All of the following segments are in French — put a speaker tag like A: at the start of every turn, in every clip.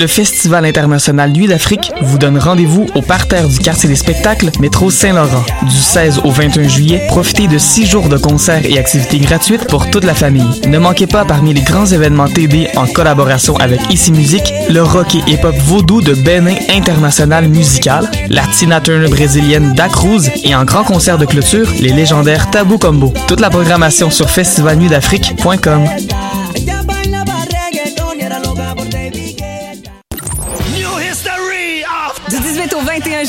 A: Le Festival international Nuit d'Afrique vous donne rendez-vous au parterre du quartier des spectacles Métro Saint-Laurent. Du 16 au 21 juillet, profitez de six jours de concerts et activités gratuites pour toute la famille. Ne manquez pas parmi les grands événements TD en collaboration avec Ici Musique, le rock et hip-hop vaudou de Benin International Musical, la Tina Turner brésilienne Da Cruz et en grand concert de clôture, les légendaires Tabou Combo. Toute la programmation sur festivalnuitdafrique.com.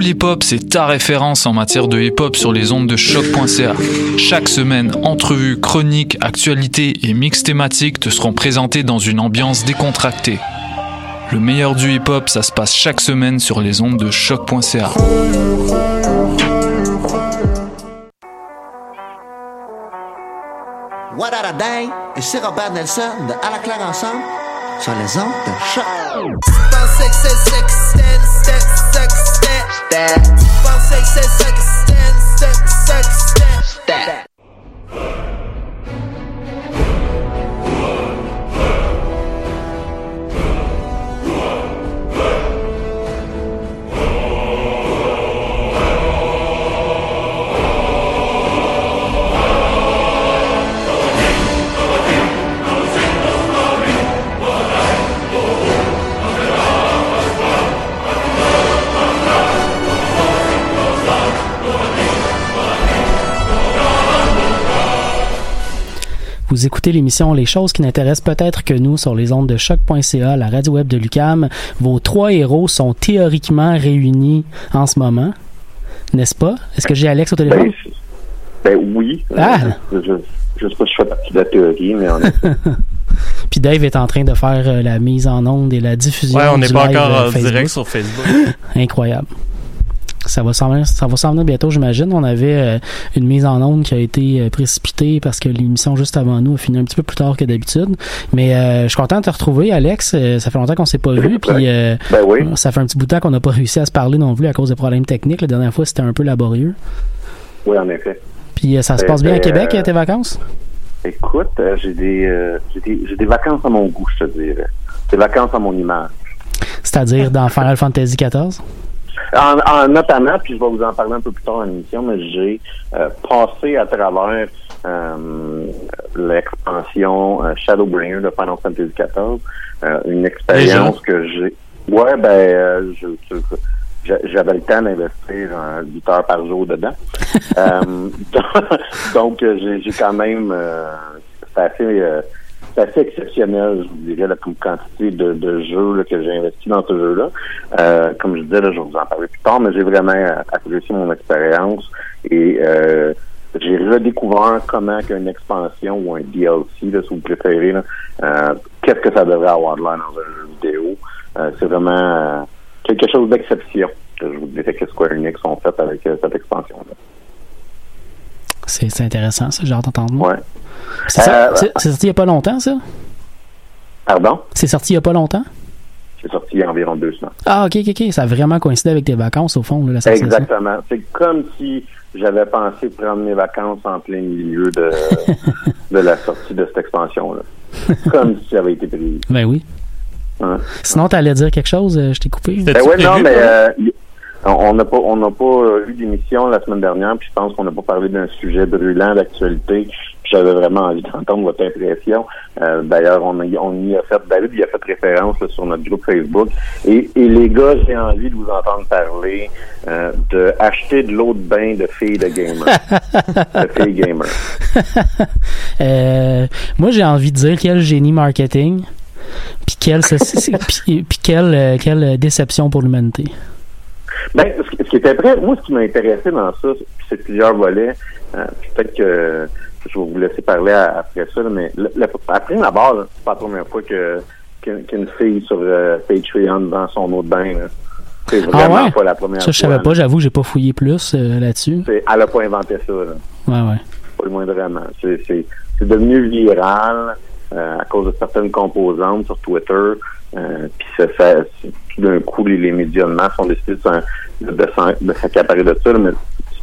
B: Pool Hip Hop, c'est ta référence en matière de hip hop sur les ondes de choc.ca. Chaque semaine, entrevues, chroniques, actualités et mix thématiques te seront présentés dans une ambiance décontractée. Le meilleur du hip hop, ça se passe chaque semaine sur les ondes de choc.ca.
C: What a day? Et c'est Robert Nelson de À la claire ensemble sur les ondes de choc. that. Bounce, stand, stand.
D: Vous écoutez l'émission Les choses qui n'intéressent peut-être que nous sur les ondes de choc.ca, la radio web de Lucam. Vos trois héros sont théoriquement réunis en ce moment, n'est-ce pas? Est-ce que j'ai Alex au téléphone?
E: Ben, ben oui.
D: Ah!
E: Je, je, je sais pas si je fais partie de la théorie, mais on est...
D: Puis Dave est en train de faire euh, la mise en onde et la diffusion.
F: Ouais, on n'est pas
D: live,
F: encore
D: euh,
F: en
D: Facebook.
F: direct sur Facebook.
D: Incroyable. Ça va s'en venir, ça va s'en venir bientôt, j'imagine. On avait euh, une mise en onde qui a été euh, précipitée parce que l'émission juste avant nous a fini un petit peu plus tard que d'habitude. Mais euh, je suis content de te retrouver, Alex. Ça fait longtemps qu'on s'est pas vu, puis euh,
E: Ben oui.
D: ça fait un petit bout de temps qu'on n'a pas réussi à se parler non plus à cause des problèmes techniques. La dernière fois, c'était un peu laborieux.
E: Oui, en effet.
D: Puis ça se
E: Euh,
D: passe bien à
E: ben,
D: Québec, tes vacances?
E: Écoute, j'ai des, des, j'ai des vacances à mon goût, je te dirais. Des vacances à mon image.
D: C'est-à-dire dans Final Fantasy XIV?
E: En, en- notamment, puis je vais vous en parler un peu plus tard dans l'émission, mais j'ai euh, passé à travers euh, l'expansion euh, Shadowbringer de Final Fantasy XIV, euh, une expérience que j'ai. Ouais, ben, j'avais le temps d'investir euh, 8 heures par jour dedans. Donc, euh, j'ai quand même, c'est assez, assez exceptionnel, je vous dirais, la quantité de, de jeux là, que j'ai investi dans ce jeu-là. Euh, comme je disais, là, je vais vous en parler plus tard, mais j'ai vraiment euh, apprécié mon expérience et euh, j'ai redécouvert comment qu'une expansion ou un DLC, là, si vous préférez, euh, qu'est-ce que ça devrait avoir de l'air dans un jeu vidéo. C'est vraiment quelque chose d'exception. Je vous dirais que Square Enix ont fait avec cette expansion-là.
D: C'est c'est intéressant, ça, j'ai hâte d'entendre.
E: Ouais.
D: C'est
E: Euh,
D: c'est- sorti il n'y a pas longtemps, ça?
E: Pardon?
D: C'est sorti il n'y a pas longtemps?
E: C'est sorti il y a environ deux semaines.
D: Ah, ok, ok, ok. Ça a vraiment coïncidé avec tes vacances, au fond, là, la sensation.
E: Exactement. C'est comme si j'avais pensé prendre mes vacances en plein milieu de, de la sortie de cette expansion-là. comme si ça avait été prévu.
D: Ben oui.
E: Hein?
D: Sinon, t'allais dire quelque chose, euh, je t'ai coupé.
E: Ben ouais, non, mais euh, on n'a pas on n'a pas euh, eu d'émission la semaine dernière, puis je pense qu'on n'a pas parlé d'un sujet brûlant d'actualité. J'avais vraiment envie d'entendre votre impression. Euh, D'ailleurs, on, on y a fait, David y a fait référence sur notre groupe Facebook. Et, les gars, j'ai envie de vous entendre parler euh, de acheter de l'eau de bain de filles de gamer. de filles gamers.
D: Euh, moi, j'ai envie de dire quel génie marketing, puis quelle, quelle, euh, quelle déception pour l'humanité.
E: Ben, ce qui- était très, moi, ce qui m'a intéressé dans ça, c'est plusieurs volets. Euh, Peut-être que je vais vous laisser parler à- après ça, mais le, le- après la barre, c'est pas la première fois que qu'une fille sur euh, Patreon dans son autre bain. là. C'est
D: Ah
E: vraiment
D: ouais?
E: pas la première
D: Ça, je
E: fois,
D: savais
E: là.
D: pas. J'avoue, j'ai pas fouillé plus euh, là-dessus.
E: Elle a pas inventé ça, là.
D: Ouais, ouais.
E: pas le moindrement. C'est, devenu viral à cause de certaines composantes sur Twitter. Euh, puis ça, ça, tout d'un coup, les, les médias de masse ont décidé de, de, s'accaparer de ça, là, mais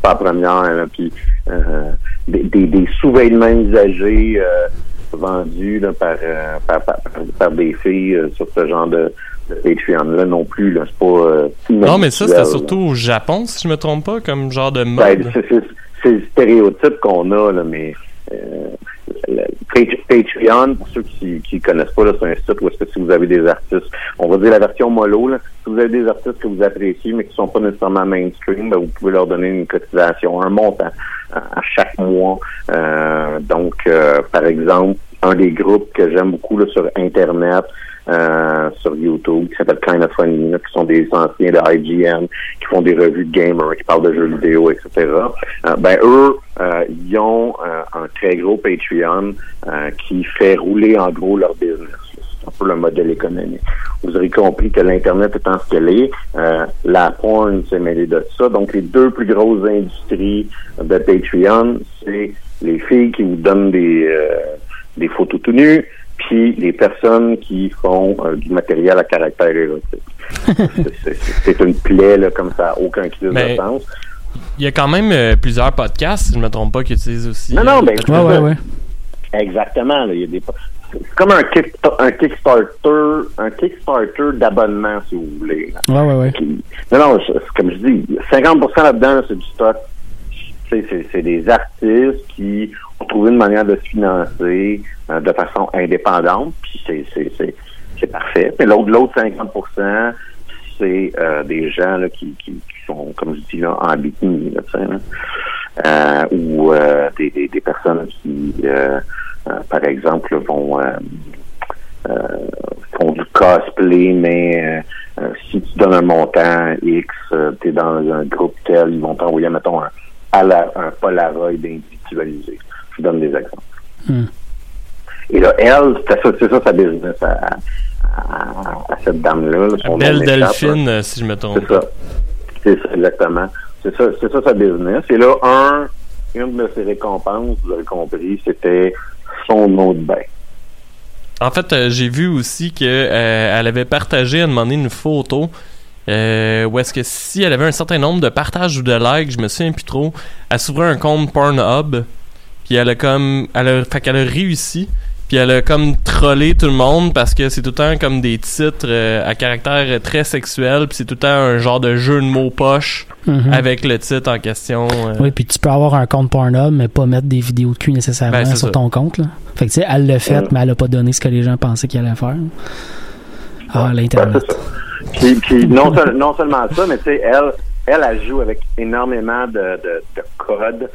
E: la première. là. puis euh, des, des, des sous-vêtements usagés euh, vendus là, par, euh, par, par, par- des filles euh, sur ce genre de, de Patreon-là non plus. Là, c'est pas euh,
F: Non, mais ça, c'était surtout au Japon, si je me trompe pas, comme genre de
E: Ben,
F: mode.
E: c'est, c'est, c'est le stéréotype qu'on a, là, mais euh, Patreon, pour ceux qui qui connaissent pas, c'est un site où est-ce que si vous avez des artistes, on va dire la version mollo, là, si vous avez des artistes que vous appréciez, mais qui sont pas nécessairement mainstream, ben, vous pouvez leur donner une cotisation, un montant à, à chaque mois. Euh, donc, euh, par exemple, un des groupes que j'aime beaucoup là, sur Internet, euh, sur YouTube, qui s'appelle Kind of Funny, qui sont des anciens de IGN, qui font des revues de gamers, qui parlent de jeux vidéo, etc. Euh, ben eux, euh, ils ont euh, un très gros Patreon qui fait rouler en gros leur business. C'est un peu le modèle économique. Vous aurez compris que l'Internet étant ce qu'elle est, la porn s'est mêlée de ça. Donc, les deux plus grosses industries de Patreon, c'est les filles qui vous donnent des, des photos tout nues, puis les personnes qui font euh, du matériel à caractère érotique. C'est- une plaie, là, comme ça, aucun crise
F: Mais-
E: de sens.
F: Il y a quand même euh, plusieurs podcasts, si je me trompe pas, qui utilisent aussi.
E: Non, non,
F: euh,
E: ben,
F: peut-être-
D: Ouais, ouais, ouais.
E: Exactement. Là, il y a des... C'est comme un, kick, un Kickstarter, un Kickstarter d'abonnement, si vous voulez.
D: Ouais, ouais, ouais.
E: Qui- Non, non, comme je dis, 50% là-dedans, là, c'est du stock. C'est des artistes qui trouvé une manière de se financer euh, de façon indépendante, puis c'est- parfait. Mais l'autre l'autre 50%, c'est euh, des gens là, qui, qui, qui sont, comme je dis, là, en bikini, là. Euh, ou euh, des, des, des personnes qui, euh, euh, par exemple, vont... font du cosplay, mais si tu donnes un montant X, tu es dans un groupe tel, ils vont t'envoyer, mettons, un, un Polaroid individualisé. Je donne des exemples.
D: Hmm.
E: Et là, elle, c'est ça, c'est ça sa business à, à- à cette dame-là.
F: Belle
E: là.
F: Delphine, si je me trompe
E: C'est ça. C'est ça, exactement. C'est ça, c'est ça sa business. Et là, un, une de ses récompenses, vous avez compris, c'était son nom de bain.
F: En fait, euh, j'ai vu aussi que euh, elle avait partagé à un moment donné une photo euh, où est-ce que si elle avait un certain nombre de partages ou de likes, je me souviens plus trop, elle s'ouvrait un compte Pornhub, puis elle a comme, elle a, fait qu'elle a réussi, puis elle a comme trollé tout le monde parce que c'est tout le temps comme des titres euh, à caractère euh, très sexuel, puis c'est tout le temps un genre de jeu de mots poche
D: Mhm.
F: avec le titre en question. euh.
D: Oui, puis tu peux avoir un compte Pornhub, mais pas mettre des vidéos de cul nécessairement
F: Ben,
D: sur
F: ça.
D: ton compte. Là. Fait que tu sais, elle l'a fait,
E: Mm.
D: mais elle a pas donné ce que les gens pensaient qu'elle allait faire. Ah,
E: Ouais,
D: l'Internet.
E: Puis, puis non, seul- non seulement ça, mais tu sais, elle, elle, elle joue avec énormément de, de, de codes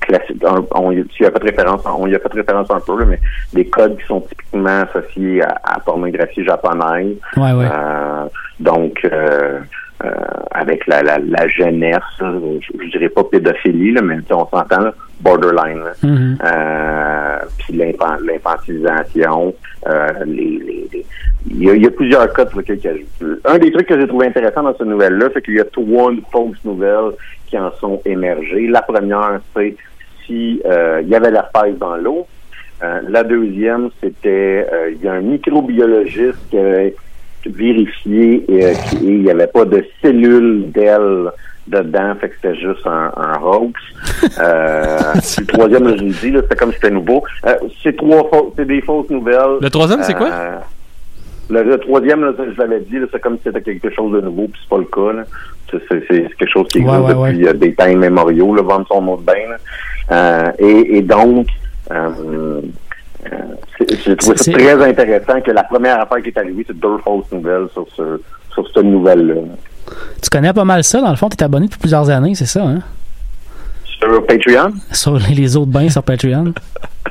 E: classiques. On, on, y- tu y a fait référence, on y a fait référence un peu, là, mais des codes qui sont typiquement associés à, la pornographie japonaise.
D: Ouais, ouais.
E: Euh, donc, euh, euh, avec la, la, la jeunesse, là, je, je dirais pas pédophilie, là, mais on s'entend, borderline.
D: Mhm.
E: Euh, puis l'infan- l'infantilisation, euh, les, les- les- il y, a, il y a plusieurs cas il ajoute. Un des trucs que j'ai trouvé intéressant dans cette nouvelle-là, c'est qu'il y a trois fausses nouvelles qui en sont émergées. La première, c'est si euh, il y avait l'herpès dans l'eau. Euh, la deuxième, c'était euh, il y a un microbiologiste qui avait vérifié et, euh, il n'y avait pas de cellules d'ailes dedans, fait que c'était juste un, un hoax. Euh, le troisième, je l'ai dit, c'était comme si c'était nouveau. Euh, c'est trois fausses, c'est des fausses nouvelles.
F: Le troisième, c'est quoi?
E: Euh, le, le troisième, là, je l'avais dit, c'est comme si c'était quelque chose de nouveau, puis c'est pas le cas. C'est, quelque chose qui existe
D: ouais,
E: depuis des temps immémoriaux, là, vendre son mot de bain. et, donc, j'ai trouvé ça
D: C'est-
E: très intéressant que la première affaire qui est arrivée, c'est deux fausses nouvelles sur, ce, sur cette nouvelle-là.
D: Tu connais pas mal ça, dans le fond, t'es abonné depuis plusieurs années, c'est ça, hein?
E: Sur Patreon?
D: Sur les autres bains sur Patreon.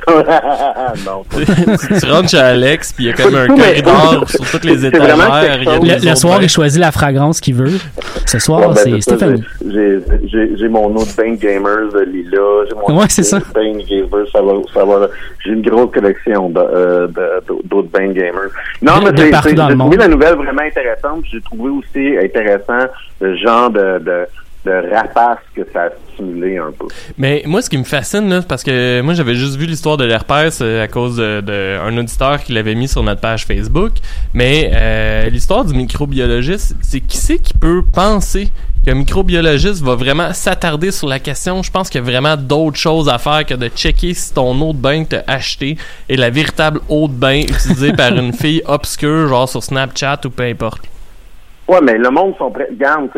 E: non.
F: tu, tu rentres chez Alex, puis il y a comme un corridor sur toutes les étagères.
D: Le, le soir, il choisit la fragrance qu'il veut. Ce soir,
E: Ouais, ben,
D: c'est Stéphanie.
E: J'ai mon autre Bang Gamers de Lila. J'ai mon
D: Ouais, c'est ça.
E: Bang Gamers, ça va, ça va. J'ai une grosse collection euh, d'autres Bang Gamers. Non, mais c'est- j'ai trouvé la nouvelle vraiment intéressante. J'ai trouvé aussi intéressant le genre de, de, de rapace que ça a stimulé un peu.
F: Mais moi, ce qui me fascine, là, parce que moi, j'avais juste vu l'histoire de l'herpès euh, à cause d'un de, auditeur qui l'avait mis sur notre page Facebook. Mais euh, l'histoire du microbiologiste, c'est qui c'est qui peut penser qu'un microbiologiste va vraiment s'attarder sur la question? Je pense qu'il y a vraiment d'autres choses à faire que de checker si ton eau de bain que t'as acheté est la véritable eau de bain utilisée par une fille obscure, genre sur Snapchat ou peu importe.
E: Ouais, mais le monde sont prêts. Garde,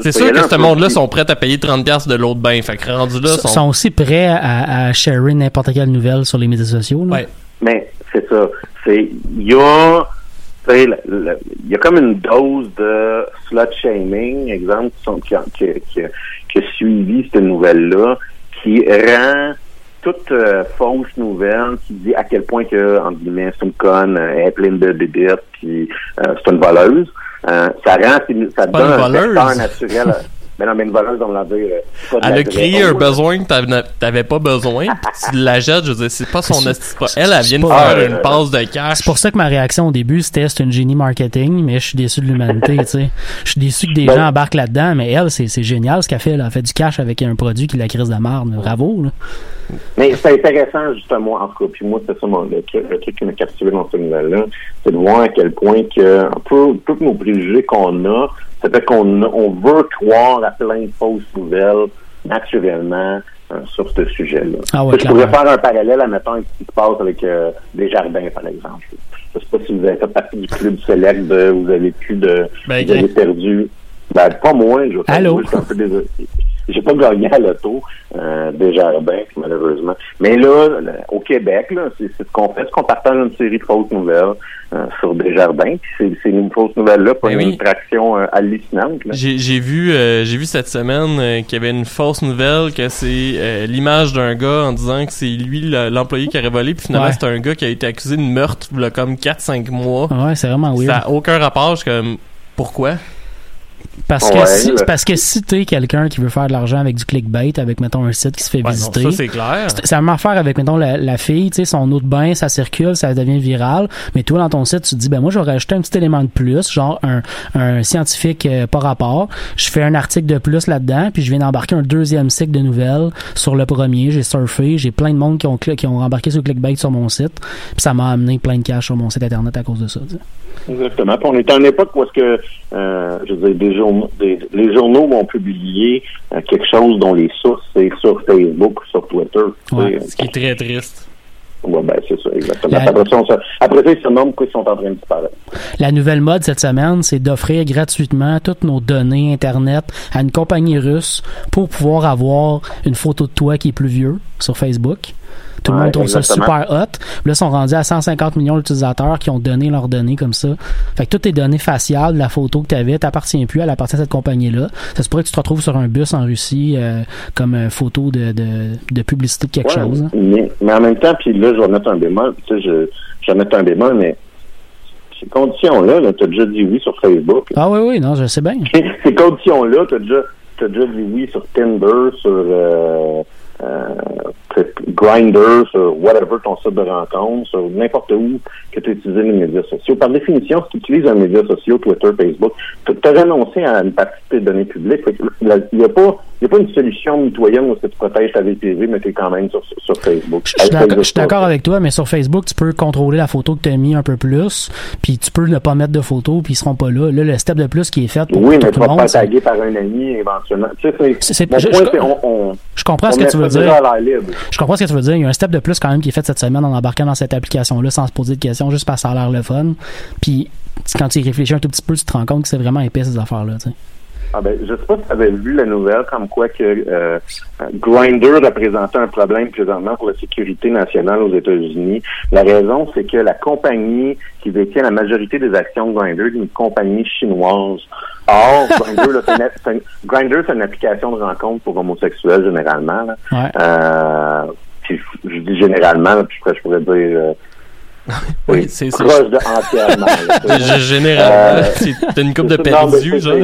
E: c'est
F: sûr que ce monde-là sont prêts à payer 30$ de l'eau de bain. Fait que rendu là,
D: Ils
F: sont...
D: sont aussi prêts à, à sharer n'importe quelle nouvelle sur les médias sociaux. Là.
F: Ouais.
E: Mais c'est ça. C'est il y a il y comme une dose de slut shaming, exemple, qui, sont, qui, a- qui, a- qui, a- qui a suivi cette nouvelle-là, qui rend toute euh, fausse nouvelle qui dit à quel point que, entre guillemets, c'est une conne, euh, elle est pleine de bébites, puis euh, c'est une voleuse. Euh, ça rend, ça
F: pas
E: donne
F: une
E: un
F: voleuse.
E: vecteur naturel. Mais non, mais une voleuse, on va dire. euh,
F: Elle
E: la
F: a créé un besoin que t'avais- pas besoin, pis tu la jettes, je veux dire, c'est pas son
D: C'est-
F: esti- pas- Elle, elle vient de faire
E: euh,
F: une passe de cash.
D: C'est pour ça que ma réaction au début, c'était c'est une génie marketing, mais je suis déçu de l'humanité, tu sais. Je suis déçu que des
E: Ben-
D: gens embarquent là-dedans, mais elle, c'est c'est génial ce qu'elle fait. Là. Elle fait du cash avec un produit qui la crise de marde. Bravo, là.
E: Mais c'est intéressant, justement, en tout cas, puis moi, c'est ça mon, le, le truc qui m'a captivé dans cette nouvelle-là, c'est de voir à quel point que, un peu, tous nos préjugés qu'on a, ça fait qu'on on veut croire à plein de fausses nouvelles, naturellement, euh, sur ce sujet-là.
D: Ah ouais,
E: je pourrais faire un parallèle, admettons, avec ce qui se passe avec euh, des jardins, par exemple. Je sais pas si vous avez fait partie du club select de, vous avez plus de,
F: Ben,
E: vous avez perdu, ben, pas moins, je
D: Allô?
E: je suis un peu désolé. J'ai pas gagné à l'auto euh, des jardins, malheureusement. Mais là, au Québec, là, c'est c'est ce qu'on fait, c'est qu'on partage une série de fausses nouvelles euh, sur des jardins. Puis ces, ces nou- fausses nouvelles-là pour
F: Ben
E: une
F: oui.
E: traction euh, hallucinante.
F: J'ai j'ai vu, euh, j'ai vu cette semaine euh, qu'il y avait une fausse nouvelle que c'est euh, l'image d'un gars en disant que c'est lui le- l'employé qui aurait volé, puis finalement
D: Ouais.
F: c'est un gars qui a été accusé de meurtre il y a comme 4-5 mois.
D: Ouais, c'est vraiment weird.
F: Ça a aucun rapport, je suis comme pourquoi?
D: Parce que,
E: Ouais,
D: si,
E: là.
D: parce que si t'es quelqu'un qui veut faire de l'argent avec du clickbait, avec, mettons, un site qui se fait
F: Ouais, non,
D: visiter.
F: ça c'est clair.
D: C'est c'est la même affaire avec, mettons, la, la fille, tu sais, son eau de bain, ça circule, ça devient viral. Mais toi, dans ton site, tu te dis, ben moi, je vais rajouter un petit élément de plus, genre un, un scientifique euh, par rapport. Je fais un article de plus là-dedans, puis je viens d'embarquer un deuxième cycle de nouvelles sur le premier. J'ai surfé, j'ai plein de monde qui ont, qui ont embarqué sur le clickbait sur mon site. Puis ça m'a amené plein de cash sur mon site internet à cause de ça.
E: Exactement. Puis on est à une époque où est-ce que, euh, je veux dire, journaux, les journaux vont publier euh, quelque chose dont les sources, c'est sur Facebook ou sur Twitter.
D: Ouais.
E: C'est-
F: Ce qui est très triste.
E: ouais, ben, c'est ça, exactement.
D: La-
E: Après ça, se- après ça, ils se demandent pourquoi ils sont en train de disparaître.
D: La nouvelle mode cette semaine, c'est d'offrir gratuitement toutes nos données Internet à une compagnie russe pour pouvoir avoir une photo de toi qui est plus vieux sur Facebook. Tout le
E: Ouais,
D: monde trouve ça super hot. Là, ils sont rendus à 150 millions d'utilisateurs qui ont donné leurs données comme ça. Fait que toutes tes données faciales, la photo que tu avais, t'appartient plus, elle appartient à cette compagnie-là. Ça se pourrait que tu te retrouves sur un bus en Russie euh, comme euh, photo de, de, de publicité de quelque
E: Ouais,
D: chose. hein.
E: Mais, mais en même temps, puis là, je vais mettre un bémol. Tu sais, je, je vais mettre un bémol, mais ces conditions-là, -là, tu as déjà dit oui sur Facebook.
D: Ah oui, oui, non, je sais bien.
E: ces conditions-là, tu as déjà, t'as déjà dit oui sur Tinder, sur euh, euh, Grinder, sur whatever ton site de rencontre, sur n'importe où que tu utilises les médias sociaux. Par définition, si tu utilises un média social, Twitter, Facebook, tu as renoncé à une partie de tes données publiques. Il n'y a pas il y a pas une solution mitoyenne où tu protèges ta vie privée, mais tu es quand même sur, sur Facebook.
D: Je suis d'accord- avec toi, mais sur Facebook, tu peux contrôler la photo que tu as mis un peu plus, puis tu peux ne pas mettre de photo, puis ils seront pas là. Là, le step de plus qui est fait pour
E: Oui, mais
D: tout
E: tu
D: le monde,
E: faire
D: c'est-
E: taguer par un ami éventuellement. Tu sais, c'est-
D: C'est- c'est-
E: mon
D: je-
E: point,
D: je-
E: c'est on, on,
D: je comprends
E: on
D: ce que tu veux dire. Je comprends ce que tu veux dire. Il y a un step de plus quand même qui est fait cette semaine en embarquant dans cette application-là sans se poser de questions, juste parce que ça a l'air le fun. Puis quand tu y réfléchis un tout petit peu, tu te rends compte que c'est vraiment épais ces affaires-là. tu sais.
E: Ah ben, je sais pas si tu avais vu la nouvelle comme quoi que euh, Grinder représentait un problème présentement pour la sécurité nationale aux États-Unis. La raison, c'est que la compagnie qui détient la majorité des actions de Grinder est une compagnie chinoise. Or, Grinder, là, c'est une, une- Grindr, c'est une application de rencontre pour homosexuels généralement. là.
D: Ouais.
E: Euh, je, je dis généralement, puis je pourrais dire euh,
F: Oui, c'est c'est-
E: proche de entièrement. là,
F: Généralement,
E: Euh,
F: c'est- t'as une coupe de
E: ça,
F: perdus, genre.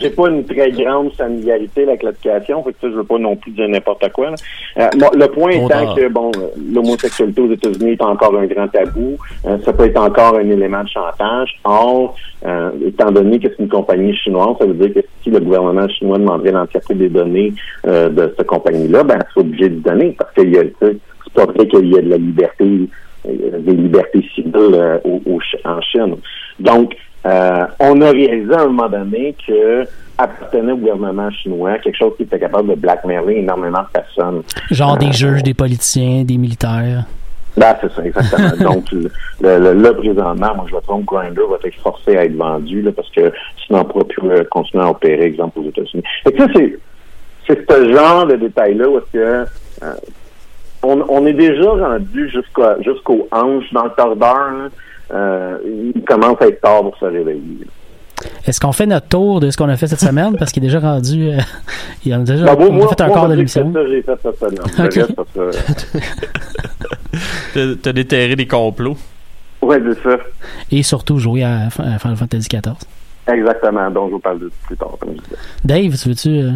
E: J'ai pas une très grande familiarité avec l'application, fait que ça, je veux pas non plus dire n'importe quoi. là. Euh, bon, le point étant que bon, euh, l'homosexualité aux États-Unis est encore un grand tabou. Euh, ça peut être encore un élément de chantage. Or, étant donné que c'est une compagnie chinoise, ça veut dire que si le gouvernement chinois demanderait l'entièreté des données de cette compagnie-là, ben, c'est obligé de donner parce qu'il y a, c'est pas vrai qu'il y a de la liberté des libertés civiles euh, au- au Ch- en Chine. Donc, euh, on a réalisé à un moment donné que appartenait au gouvernement chinois, quelque chose qui était capable de blackmailer énormément de personnes.
D: Genre
E: Euh,
D: des juges, des politiciens, des militaires.
E: Ben, c'est ça, exactement. Donc, le, le, le- là, présentement, moi, je me trompe, Grindr va être forcé à être vendu, là, parce que sinon, on ne pourra plus euh, continuer à opérer, exemple, aux États-Unis. Que ça, c'est, c'est ce genre de détails-là où est-ce que, euh, on, on est déjà rendu jusqu'à, jusqu'au hanche dans le tordeur, là. Euh, il commence à être tard pour se réveiller.
D: Est-ce qu'on fait notre tour de ce qu'on a fait cette semaine? Parce qu'il est déjà rendu. euh, il y en a déjà
E: Ben, moi,
D: on a
E: moi,
D: fait un quart de l'émission.
E: j'ai fait cette semaine.
F: T'as déterré des complots.
E: Ouais, c'est ça.
D: Et surtout jouer à, à Final Fantasy XIV.
E: Exactement. Donc, je vous parle de plus tard, comme je disais.
D: Dave, tu veux-tu. euh,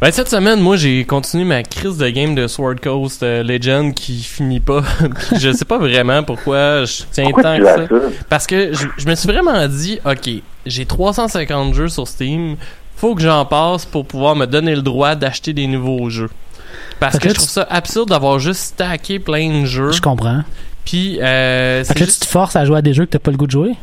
F: Ben, cette semaine, moi, j'ai continué ma crise de game de Sword Coast euh, Legend qui finit pas. Je sais pas vraiment pourquoi je tiens
E: Pourquoi
F: tant que ça.
E: ça?
F: Parce que je, je me suis vraiment dit, ok, j'ai 350 jeux sur Steam, faut que j'en passe pour pouvoir me donner le droit d'acheter des nouveaux jeux. Parce
D: Fait
F: que
D: que
F: je trouve ça absurde d'avoir juste stacké plein de jeux.
D: Je comprends.
F: Puis, euh,
D: que là,
F: juste-
D: tu te forces à jouer à des jeux que t'as pas le goût de jouer?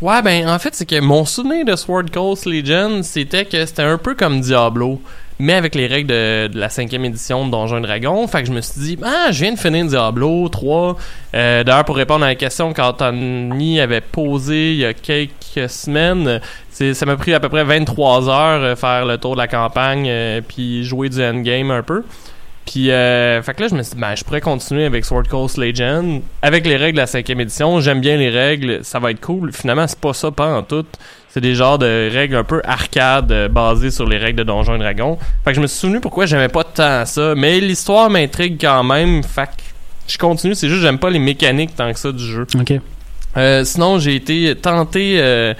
F: Ouais, ben en fait, c'est que mon souvenir de Sword Coast Legend, c'était que c'était un peu comme Diablo, mais avec les règles de, de la cinquième édition de Donjons et Dragons. Fait que je me suis dit, ah, je viens de finir Diablo 3. Euh, D'ailleurs, pour répondre à la question qu'Anthony avait posée il y a quelques semaines, ça m'a pris à peu près 23 heures euh, faire le tour de la campagne, euh, puis jouer du endgame un peu. Puis, euh, fait que là, je me suis dit, ben, je pourrais continuer avec Sword Coast Legend. Avec les règles de la cinquième édition, j'aime bien les règles, ça va être cool. Finalement, c'est pas ça, pas en tout. C'est des genres de règles un peu arcade euh, basées sur les règles de Donjons et Dragons. Fait que je me suis souvenu pourquoi j'aimais pas tant ça. Mais l'histoire m'intrigue quand même. Fait que je continue, c'est juste que j'aime pas les mécaniques tant que ça du jeu.
D: Ok.
F: Euh, sinon, j'ai été tenté euh,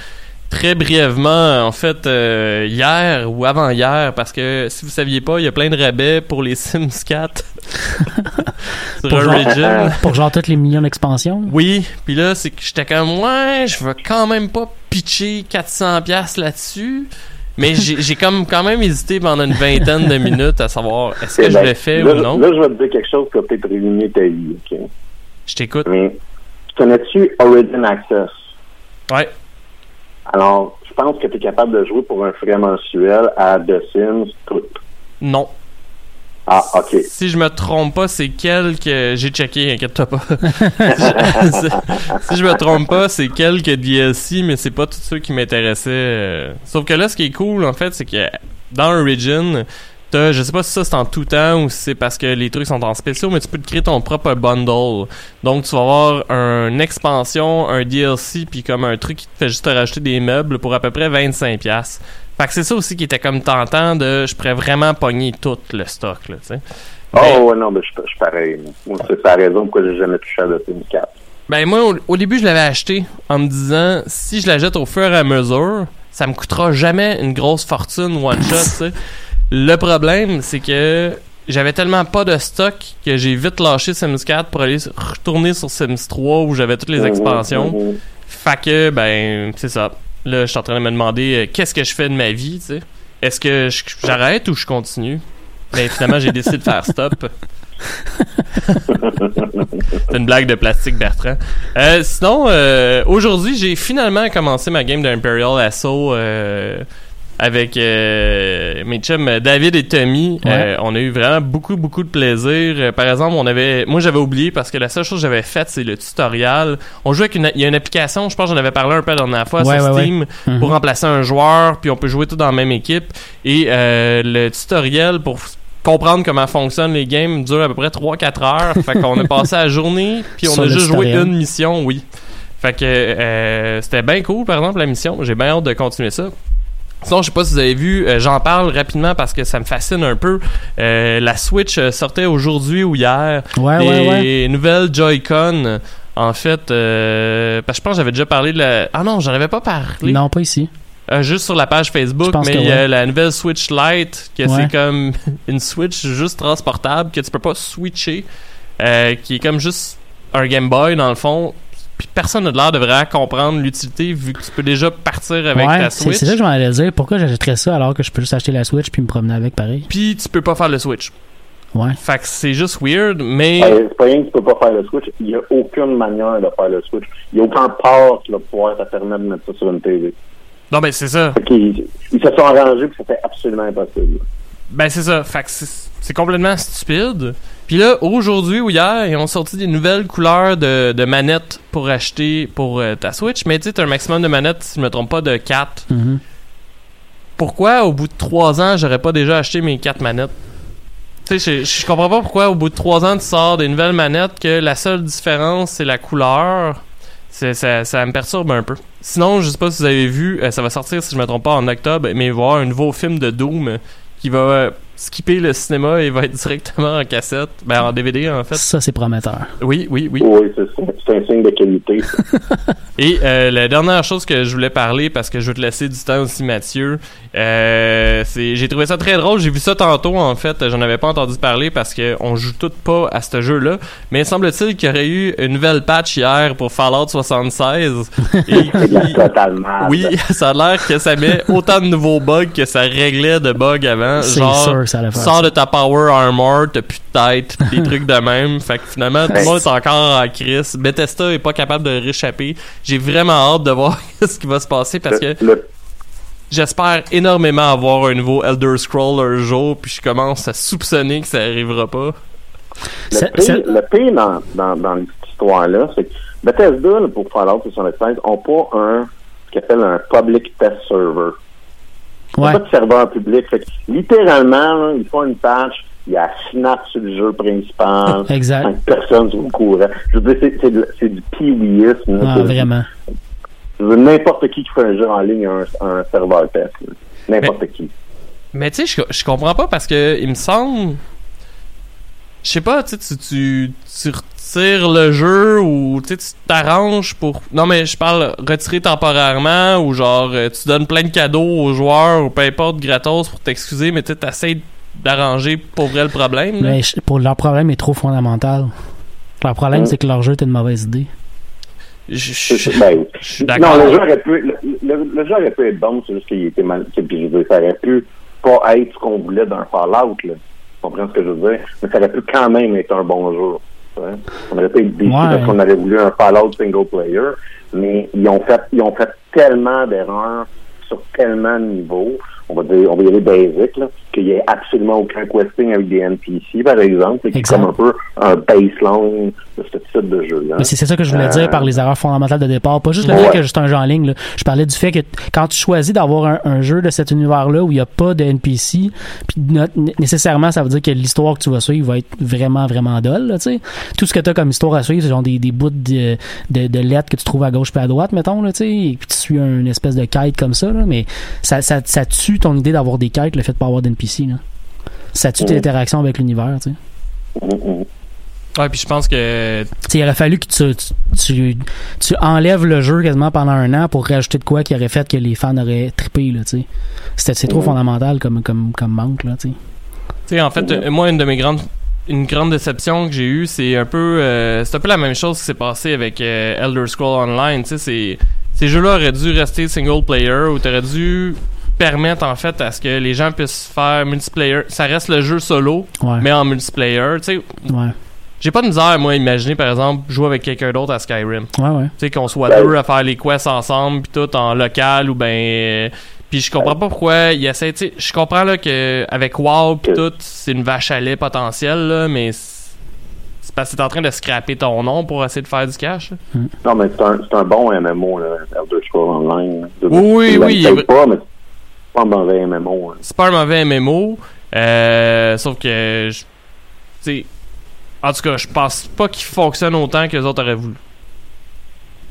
F: très brièvement, en fait, euh, hier ou avant-hier, parce que si vous saviez pas, il y a plein de rabais pour les Sims 4 sur
D: Pour genre-
F: Origin.
D: Pour genre toutes les millions d'expansions?
F: Oui, puis là, c'est que j'étais comme, ouais, je veux quand même pas pitcher 400$ piastres là-dessus. Mais j'ai comme quand même hésité pendant une vingtaine de minutes à savoir est-ce que
E: Eh
F: je
E: ben,
F: le fais
E: là,
F: ou non?
E: Là, je vais te dire quelque chose qui va peut-être réunir ta vie, OK?
F: Je t'écoute.
E: Mais, connais-tu Origin Access?
F: Ouais.
E: Alors, je pense que tu es capable de jouer pour un frais mensuel à The Sims tout.
F: Non.
E: Ah, OK.
F: Si je me trompe pas, c'est quelques. J'ai checké, inquiète-toi pas. si je me trompe pas, c'est quelques DLC, mais c'est pas tous ceux qui m'intéressaient. euh. Sauf que là, ce qui est cool, en fait, c'est que dans Origin, t'as, je sais pas si ça c'est en tout temps ou si c'est parce que les trucs sont en spéciaux, mais tu peux te créer ton propre bundle. Donc tu vas avoir une expansion, un DLC, puis comme un truc qui te fait juste te rajouter des meubles pour à peu près 25$. Fait que c'est ça aussi qui était comme tentant de je pourrais vraiment pogner tout le stock, là, tu sais.
E: Oh,
F: Mais-
E: ouais, non, mais je je suis pareil. C'est la raison pourquoi j'ai jamais touché à The Sims 4.
F: Ben moi, au, au début, je l'avais acheté en me disant, si je la jette au fur et à mesure, ça me coûtera jamais une grosse fortune one shot, tu sais. Le problème, c'est que j'avais tellement pas de stock que j'ai vite lâché Sims 4 pour aller retourner sur Sims 3 où j'avais toutes les expansions.
E: Mhm, mhm.
F: Fait que, ben, c'est ça. Là, je suis en train de me demander euh, qu'est-ce que je fais de ma vie, tu sais? Est-ce que j'arrête ou je continue? Ben, finalement, j'ai décidé de faire stop. C'est une blague de plastique, Bertrand. Euh, sinon, euh, aujourd'hui, j'ai finalement commencé ma game d'Imperial Assault avec euh, mes chums David et Tommy.
D: Ouais.
F: Euh, on a eu vraiment beaucoup, beaucoup de plaisir. Euh, par exemple, on avait, moi, j'avais oublié parce que la seule chose que j'avais faite, c'est le tutoriel. On jouait avec une, il y a une application, je pense que j'en avais parlé un peu la dernière fois
D: Ouais,
F: sur
D: ouais.
F: Steam
D: Mhm.
F: pour remplacer un joueur, puis on peut jouer tout dans la même équipe. Et euh, le tutoriel pour comprendre comment fonctionnent les games dure à peu près 3-4 heures. fait qu'on a passé la journée, puis on
D: Sur
F: a juste joué une mission, oui. Fait que euh, c'était bien cool, par exemple, la mission. J'ai bien hâte de continuer ça. Sinon, je sais pas si vous avez vu, euh, j'en parle rapidement parce que ça me fascine un peu. Euh, la Switch euh, sortait aujourd'hui ou hier.
D: Ouais,
F: des
D: ouais, ouais.
F: nouvelles Joy-Con. En fait, euh, parce que je pense que j'avais déjà parlé de la... Ah non, j'en avais pas parlé.
D: Non, pas ici.
F: Euh, juste sur la page Facebook, mais il y a la nouvelle Switch Lite, que
D: Ouais.
F: c'est comme une Switch juste transportable, que tu peux pas switcher, euh, qui est comme juste un Game Boy dans le fond. Puis personne n'a l'air de vraiment comprendre l'utilité vu que tu peux déjà partir avec
D: ouais,
F: ta
D: c'est
F: Switch.
D: c'est ça que je m'en allais dire. Pourquoi j'achèterais ça alors que je peux juste acheter la Switch puis me promener avec pareil?
F: Puis tu peux pas faire le Switch.
D: Ouais.
F: Fait que c'est juste weird, mais
E: c'est pas rien que tu peux pas faire le switch. Il n'y a aucune manière de faire le switch. Il n'y a aucun port qui va pouvoir te permettre de mettre ça sur une TV.
F: non ben c'est ça.
E: Fait qu'ils- ils se sont arrangés que c'était absolument impossible.
F: Ben c'est ça. Fait que c'est complètement stupide. Puis là, aujourd'hui ou hier, ils ont sorti des nouvelles couleurs de, de manettes pour acheter pour euh, ta Switch. Mais tu sais, t'as un maximum de manettes, si je me trompe pas, de 4.
D: Mhm.
F: Pourquoi, au bout de 3 ans, j'aurais pas déjà acheté mes 4 manettes? Tu sais, je, comprends pas pourquoi, au bout de 3 ans, tu sors des nouvelles manettes que la seule différence, c'est la couleur. Ça, ça me perturbe un peu. Sinon, je sais pas si vous avez vu, euh, ça va sortir, si je me trompe pas, en octobre, mais il va y avoir un nouveau film de Doom euh, qui va skipper le cinéma et va être directement en cassette. Ben, en DVD, en fait.
D: Ça, c'est prometteur.
F: Oui, oui, oui.
E: Oui, c'est ça. C'est un signe de qualité.
F: Et euh, la dernière chose que je voulais parler, parce que je veux te laisser du temps aussi, Mathieu, euh, c'est j'ai trouvé ça très drôle. J'ai vu ça tantôt, en fait. J'en avais pas entendu parler parce que on joue tout pas à ce jeu-là. Mais semble-t-il qu'il y aurait eu une nouvelle patch hier pour Fallout 76. Et
E: C'est de la
F: puis-
E: totale merde.
F: oui, ça a l'air que ça met autant de nouveaux bugs que ça réglait de bugs avant.
D: C'est
F: Genre,
D: sûr ça
F: sors
D: ça.
F: de ta Power Armor, t'as plus de tête, des trucs de même. Fait que finalement, tout le monde est encore en crise. Bethesda est pas capable de réchapper. J'ai vraiment hâte de voir ce qui va se passer parce que
E: Le,
F: j'espère énormément avoir un nouveau Elder Scroll un jour, puis je commence à soupçonner que ça arrivera pas.
E: Le
D: ça-
E: pire, le pire dans, dans, dans cette histoire-là, c'est que Bethesda, là, pour Fallout 76, ont pas un, ce qu'ils appellent un public test server.
D: Ouais.
E: pas de serveur public. Fait que, littéralement, là, ils font une patch, il y a Snap sur le jeu principal.
D: Exact.
E: Cinq personnes sont au courant. Je veux dire, c'est, c'est, de- c'est du là.
D: Ah, vraiment.
E: je veux dire, n'importe qui qui fait un jeu en ligne a un, un serveur test. N'importe qui.
F: Mais tu sais, je, je comprends pas parce que il me semble. Je sais pas, tu sais, tu, tu, tu retires le jeu ou tu t'arranges pour. Non, mais je parle retirer temporairement ou genre euh, tu donnes plein de cadeaux aux joueurs ou peu importe, gratos pour t'excuser, mais tu sais, t'essayes d'arranger pour vrai le problème. là.
D: Mais je- pour leur problème est trop fondamental. Leur problème, c'est que leur jeu était une mauvaise idée.
F: Je- je-
E: c'est- ben,
F: je suis
E: non,
F: d'accord.
E: le jeu aurait pu, le, le- le jeu aurait pu être bon, c'est juste qu'il était mal. Puis je veux dire, ça aurait pu pas être ce qu'on voulait d'un Fallout, là. Tu comprends ce que je veux dire? Mais ça aurait pu quand même être un bon jeu. On aurait pu être
D: Ouais.
E: parce qu'on aurait voulu un Fallout single player, mais ils ont fait, ils ont fait tellement d'erreurs sur tellement de niveaux. On va dire, on va y aller basic, là, qu'il n'y ait absolument aucun questing avec des NPC, par exemple, qui est comme un peu un baseline de ce type de.
D: Mais c'est ça que je voulais
E: Euh,
D: dire par les erreurs fondamentales de départ. Pas juste le
E: Ouais.
D: fait que c'est un jeu en ligne. là. Je parlais du fait que quand tu choisis d'avoir un, un jeu de cet univers-là où il n'y a pas de NPC, puis nécessairement, ça veut dire que l'histoire que tu vas suivre va être vraiment, vraiment dolle. Là, tu sais. Tout ce que tu as comme histoire à suivre, c'est genre des, des bouts de, de, de lettres que tu trouves à gauche puis à droite, mettons, là, et puis tu suis une espèce de quête comme ça. Là, mais ça, ça, ça tue ton idée d'avoir des quêtes, le fait de pas avoir d'NPC. Là? Ça tue tes
E: Ouais.
D: interactions avec l'univers. tu sais?
E: Mm, mm.
F: Ouais, puis je pense que
D: il aurait fallu que tu, tu, tu, tu enlèves le jeu quasiment pendant un an pour rajouter de quoi qui aurait fait que les fans auraient trippé, là, tu sais. C'était- C'est trop
E: Ouais.
D: fondamental comme, comme, comme manque, là, tu sais.
F: Tu sais, en fait, euh, moi, une de mes grandes une grande déception que j'ai eue, c'est un peu euh, c'est un peu la même chose qui s'est passé avec euh, Elder Scrolls Online. Tu sais, c'est- ces jeux-là auraient dû rester single player ou t'aurais dû permettre en fait à ce que les gens puissent faire multiplayer. Ça reste le jeu solo,
D: Ouais.
F: mais en multiplayer. Tu sais,
D: Ouais.
F: j'ai pas de misère moi à imaginer par exemple jouer avec quelqu'un d'autre à Skyrim.
D: Ouais, ouais.
F: Tu sais, qu'on soit deux à faire les quests ensemble, puis tout en local, ou ben. euh, puis je comprends pas pourquoi il essaie. Tu sais, je comprends là que avec WoW pis
E: Que-
F: tout, c'est une vache à lait potentielle, là, mais c'est parce que t'es en train de scraper ton nom pour essayer de faire du cash. là.
E: Non, mais c'est un, c'est un bon MMO, là, Elder Scrolls Online. là. Je-
F: Oui, oui, il
E: pas, mais pas un mauvais MMO. hein.
F: C'est pas un mauvais MMO, euh, sauf que. je- Tu sais. En tout cas, je pense pas qu'il fonctionne autant que les autres auraient voulu.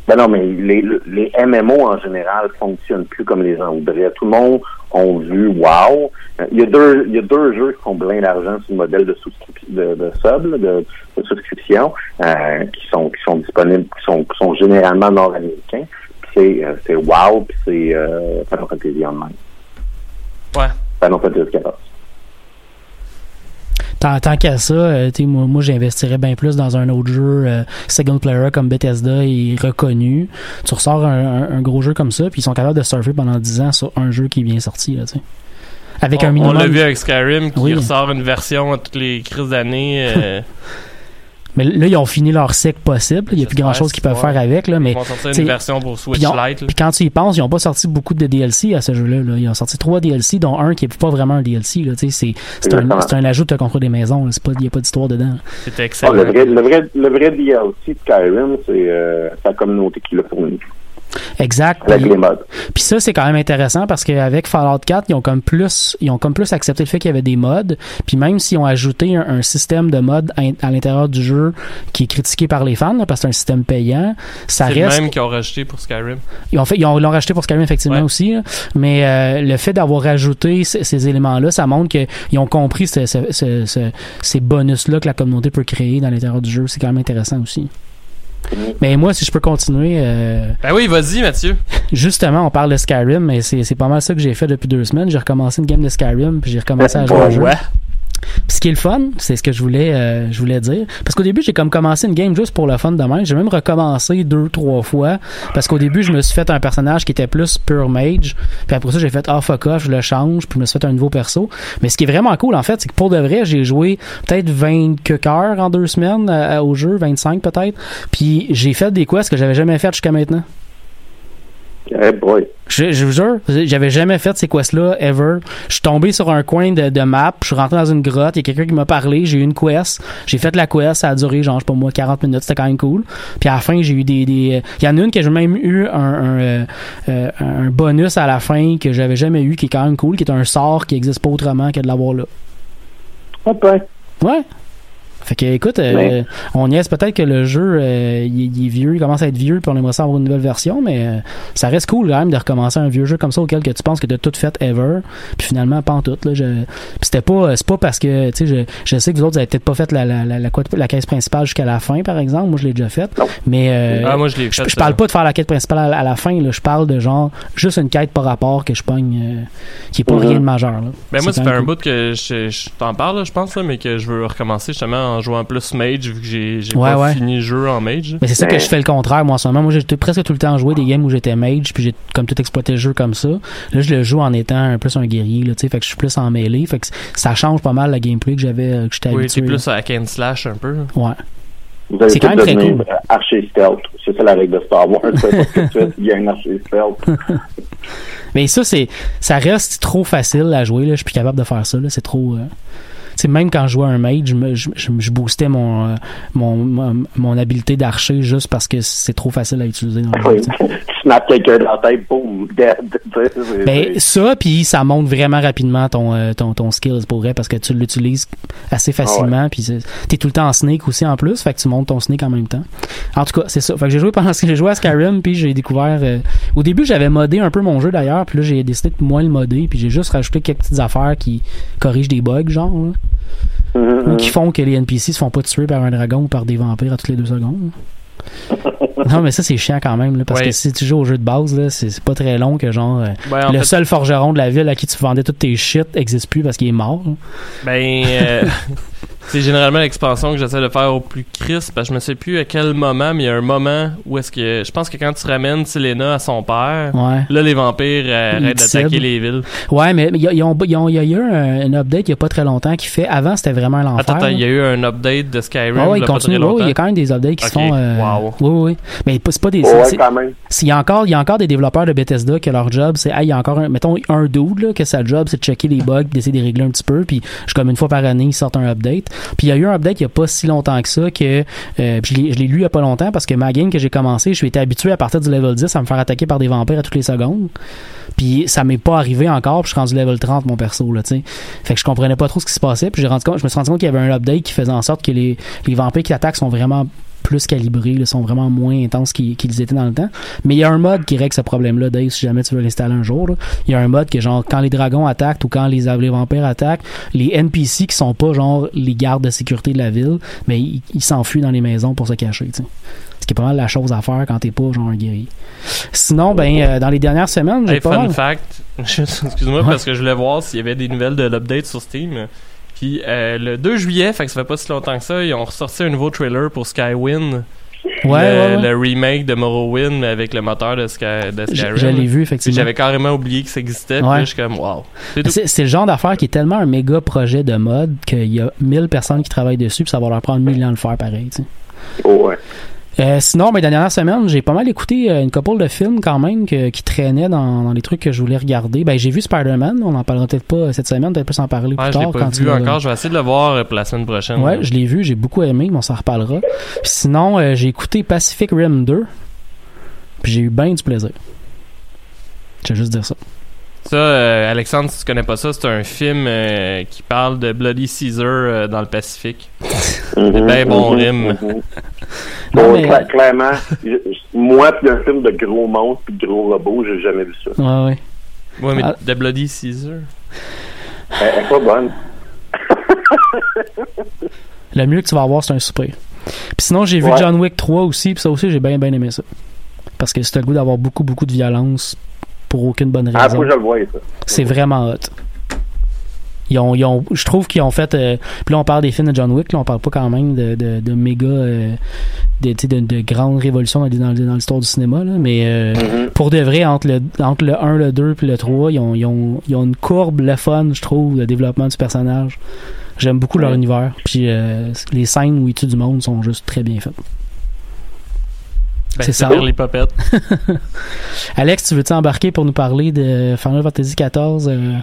E: Ben non, mais les, les MMO en général fonctionnent plus comme les gens voudraient. Tout le monde a vu wow. Il y a deux, il y a deux jeux qui font plein d'argent sur le modèle de souscription de, de sub, de, de, souscription, euh, qui sont qui sont disponibles, qui sont qui sont généralement nord-américains. C'est euh, c'est wow, puis c'est euh, Final Fantasy Online.
F: Ouais.
E: Final Fantasy 14.
D: Tant, tant qu'à ça, euh, moi, moi j'investirais bien plus dans un autre jeu euh, single player comme Bethesda est reconnu. Tu ressors un, un- un gros jeu comme ça, puis ils sont capables de surfer pendant 10 ans sur un jeu qui est bien sorti. Là, t'sais. Avec un
F: on, on
D: minimum.
F: l'a vu avec Skyrim qui
D: Oui.
F: ressort une version à toutes les crises d'années. euh,
D: Mais là, ils ont fini leur cycle possible. Il n'y a plus
F: J'espère,
D: grand chose qu'ils peuvent
F: ouais.
D: faire avec. Là, mais
F: ils vont sortir une version pour Switch Lite.
D: puis quand tu y penses, ils n'ont pas sorti beaucoup de DLC à ce jeu-là. là. Ils ont sorti trois DLC, dont un qui est pas vraiment un DLC. C'est c'est un, un ajout de contrôle des maisons. Il n'y a pas d'histoire dedans.
F: C'était
E: Ah,
F: excellent.
E: le, vrai, le, vrai, le vrai DLC de Skyrim, c'est euh, sa communauté qui l'a fourni.
D: Exact.
E: Avec
D: Puis-
E: les mods.
D: Puis ça, c'est quand même intéressant parce qu'avec Fallout 4, ils ont comme plus, ils ont comme plus accepté le fait qu'il y avait des mods. Puis même s'ils ont ajouté un, un système de mods à, à l'intérieur du jeu qui est critiqué par les fans, là, parce que c'est un système payant, ça
F: C'est
D: reste.
F: même qu'ils ont rajouté pour Skyrim.
D: Ils ont fait, ils ont- ils l'ont racheté pour Skyrim effectivement
F: Ouais.
D: aussi, là. mais euh, le fait d'avoir rajouté ces, ces éléments-là, ça montre qu'ils ont compris ce- ce- ce- ce- ces bonus-là que la communauté peut créer dans l'intérieur du jeu. C'est quand même intéressant aussi. Mais moi, si je peux continuer, euh,
F: Ben oui, vas-y, Mathieu.
D: justement, on parle de Skyrim, mais c'est c'est pas mal ça que j'ai fait depuis deux semaines. J'ai recommencé une game de Skyrim, puis j'ai recommencé à jouer au jeu. Ce qui est le fun, c'est ce que je voulais, euh, je voulais dire. Parce qu'au début, j'ai comme commencé une game juste pour le fun de même. J'ai même recommencé deux, trois fois. Parce qu'au début, je me suis fait un personnage qui était plus pure mage. Puis après ça, j'ai fait ah fuck off, je le change. Puis je me suis fait un nouveau perso. Mais ce qui est vraiment cool, en fait, c'est que pour de vrai, j'ai joué peut-être 20 quelques heures en deux semaines euh, au jeu, 25 peut-être. Puis j'ai fait des quests que j'avais jamais fait jusqu'à maintenant.
E: Boy.
D: Je, je vous jure, j'avais jamais fait ces quests-là, ever. Je suis tombé sur un coin de, de map, je suis rentré dans une grotte, il y a quelqu'un qui m'a parlé, j'ai eu une quest, j'ai fait la quest, ça a duré genre, je sais pas moi, 40 minutes, c'était quand même cool. Puis à la fin, j'ai eu des... des il y en a une que j'ai même eu un, un, euh, euh, un bonus à la fin que j'avais jamais eu, qui est quand même cool, qui est un sort qui existe pas autrement que de l'avoir là.
E: Hop, ouais.
D: Ouais. Fait que, écoute, euh, on niaise peut-être que le jeu, euh, il, est- il est vieux, il commence à être vieux, puis on aimerait ça avoir une nouvelle version, mais euh, ça reste cool quand même de recommencer un vieux jeu comme ça auquel que tu penses que tu as tout fait ever, puis finalement, pas en tout. Là, je, puis c'était pas, c'est pas parce que, tu sais, je, je sais que vous autres, vous avez peut-être pas fait la, la, la, la, quête- la caisse principale jusqu'à la fin, par exemple. Moi, je l'ai déjà faite. Mais euh,
F: Ah, moi, je l'ai
D: je,
F: fait.
D: je parle
F: euh,
D: pas de faire la quête principale à, à la fin, là. Je parle de genre, juste une quête par rapport que je pogne, euh, qui est pas
E: Mhm.
D: rien de majeur, là.
F: Ben moi,
D: C'est
F: ça
D: quand
F: fait un
D: cool.
F: bout que je, je t'en parle, là, je pense, là, mais que je veux recommencer justement en jouant plus Mage, vu que j'ai j'ai
D: Ouais,
F: pas
D: ouais.
F: fini le jeu en Mage.
D: Mais c'est ça que je fais le contraire, moi, en ce moment. Moi, j'ai presque tout le temps joué des games où j'étais mage, puis j'ai comme tout exploité le jeu comme ça. Là, je le joue en étant un plus un guerrier, là, tu sais, fait que je suis plus en mêlée. Fait que ça change pas mal la gameplay que j'avais, euh, que j'étais
F: Oui,
D: habitué.
F: plus hack and slash un peu.
D: Ouais. C'est quand même très cool.
E: archer stealth. C'est ça la règle de Star Wars. Il y a un archer stealth.
D: Mais ça, c'est, ça reste trop facile à jouer, là. Je suis plus capable de faire ça, là. C'est trop, euh, sais, même quand je jouais un mage, je, je, je boostais mon, euh, mon, mon, mon habileté d'archer juste parce que c'est trop facile à utiliser dans le jeu,
E: Snaps quelqu'un dans la tête, boum, dead.
D: Ben, ça, puis ça monte vraiment rapidement ton, euh, ton, ton skill, pour vrai, parce que tu l'utilises assez facilement, puis c'est- t'es tout le temps en snake aussi en plus, fait que tu montes ton snake en même temps. En tout cas, c'est ça. Fait que j'ai joué pendant j'ai joué à Skyrim, puis j'ai découvert... euh, au début, j'avais modé un peu mon jeu d'ailleurs, puis là, j'ai décidé de moins le modder, puis j'ai juste rajouté quelques petites affaires qui corrigent des bugs, genre, là,
E: Mhm,
D: ou qui font que les NPC se font pas tuer par un dragon ou par des vampires à toutes les deux secondes. non, mais ça, c'est chiant quand même, là, parce
F: Ouais.
D: que si tu joues au jeu de base, c'est pas très long que genre... euh,
F: Ben, en
D: le
F: fait,
D: seul forgeron de la ville à qui tu vendais tous tes shit existe plus parce qu'il est mort. là.
F: ben euh, c'est généralement l'expansion que j'essaie de faire au plus crisp, parce que je me sais plus à quel moment, mais il y a un moment où est-ce que... Je pense que quand tu ramènes Selena à son père,
D: Ouais.
F: là, les vampires euh, arrêtent d'attaquer les villes.
D: Ouais, mais il y a, ils ont- ils ont- il y a eu un, un update il y a pas très longtemps qui fait. Avant, c'était vraiment l'enfer.
F: Attends, attends, il y a eu un update de Skyrim,
D: Ah ouais,
F: il
D: il
F: y a pas
D: continue. il y a quand même des updates qui
F: Ok,
D: se font. euh,
F: wow.
D: Oui, oui. Mais c'est pas des.
E: Ouais,
D: c'est-
E: quand même.
D: S'il y a encore, il y a encore des développeurs de Bethesda que leur job, c'est, ah, il y a encore un, mettons, un dude, là, que sa job, c'est de checker les bugs, d'essayer de les régler un petit peu, puis je comme une fois par année, ils sortent un update. Puis il y a eu un update il y a pas si longtemps que ça, que, euh, je l'ai, lu il y a pas longtemps, parce que ma game que j'ai commencé, je suis été habitué à partir du level 10 à me faire attaquer par des vampires à toutes les secondes. Puis ça m'est pas arrivé encore, puis je suis rendu level 30 mon perso là, tu. Fait que je comprenais pas trop ce qui se passait, puis compte, je me suis rendu compte qu'il y avait un update qui faisait en sorte que les, les vampires qui attaquent sont vraiment plus calibrés, ils sont vraiment moins intenses qu'ils étaient dans le temps. Mais il y a un mode qui règle ce problème-là, Dave, si jamais tu veux l'installer un jour. là. Il y a un mode que genre quand les dragons attaquent ou quand les, les vampires attaquent, les NPC qui sont pas genre les gardes de sécurité de la ville, mais ils s'enfuient dans les maisons pour se cacher. tu sais. Ce qui est pas mal la chose à faire quand t'es pas genre un guerrier. Sinon, ben euh, dans les dernières semaines, j'ai
F: Hey,
D: pas
F: fun
D: mal-
F: fact, excuse-moi
D: Ouais.
F: parce que je voulais voir s'il y avait des nouvelles de l'update sur Steam. Puis euh, le 2 juillet, fait que ça fait pas si longtemps que ça, ils ont ressorti un nouveau trailer pour Skywind.
D: Ouais,
F: le,
D: ouais, ouais.
F: le remake de Morrowind avec le moteur de, Sky, de Skyrim.
D: je l'ai vu
F: Puis
D: effectivement.
F: j'avais carrément oublié que ça existait. Puis je suis comme, wow.
D: C'est le genre d'affaire qui est tellement un méga projet de mode qu'il y a 1000 personnes qui travaillent dessus, puis ça va leur prendre 1000 ans de le faire pareil. tu sais.
E: Oh, ouais.
D: Euh, sinon, ben, la dernière semaine, j'ai pas mal écouté euh, une couple de films quand même que- qui traînaient dans, dans les trucs que je voulais regarder. Ben, j'ai vu Spider-Man, on en parlera peut-être pas cette semaine, peut-être plus en parler
F: Ouais,
D: plus
F: je l'ai
D: tard
F: pas
D: quand
F: vu encore. Je vais essayer de le voir euh, pour la semaine prochaine.
D: Ouais, je l'ai vu, j'ai beaucoup aimé, mais on s'en reparlera. Puis sinon, euh, j'ai écouté Pacific Rim 2, puis j'ai eu bien du plaisir. Je vais juste dire ça.
F: Ça, euh, Alexandre, si tu connais pas ça, c'est un film euh, qui parle de Bloody Caesar euh, dans le Pacifique.
E: Mhm,
F: bien bon
E: mhm,
F: rime.
E: mhm.
D: Non,
E: Bon,
D: mais-
E: cla- clairement, je- moi, puis un film de gros monstres puis de gros robots, j'ai jamais vu ça.
D: Ouais, ouais.
F: Ouais, mais
D: Ah.
F: de Bloody Caesar.
E: Elle elle est pas bonne.
D: Le mieux que tu vas avoir, c'est un super. Puis sinon, j'ai vu. John Wick 3 aussi, puis ça aussi, j'ai bien, bien aimé ça. Parce que c'est le goût d'avoir beaucoup, beaucoup de violence pour aucune bonne
E: Ah,
D: raison.
E: faut que je le voie, ça.
D: C'est vraiment hot. Ils ont, ils ont, je trouve qu'ils ont fait. euh, puis là, on parle des films de John Wick, là, on parle pas quand même de, de, de méga. euh, de, de, de grandes révolutions dans, dans, dans l'histoire du cinéma, là, mais euh,
E: Mhm.
D: pour de vrai, entre le, entre le 1, le 2 puis le 3, ils ont, ils, ont, ils ont une courbe, le fun, je trouve, de développement du personnage. J'aime beaucoup leur
E: Ouais.
D: univers. Puis euh, les scènes où ils tuent du monde sont juste très bien faites.
F: Ben,
D: C'est ça.
F: les popettes.
D: Alex, tu veux-tu embarquer pour nous parler de Final Fantasy XIV euh,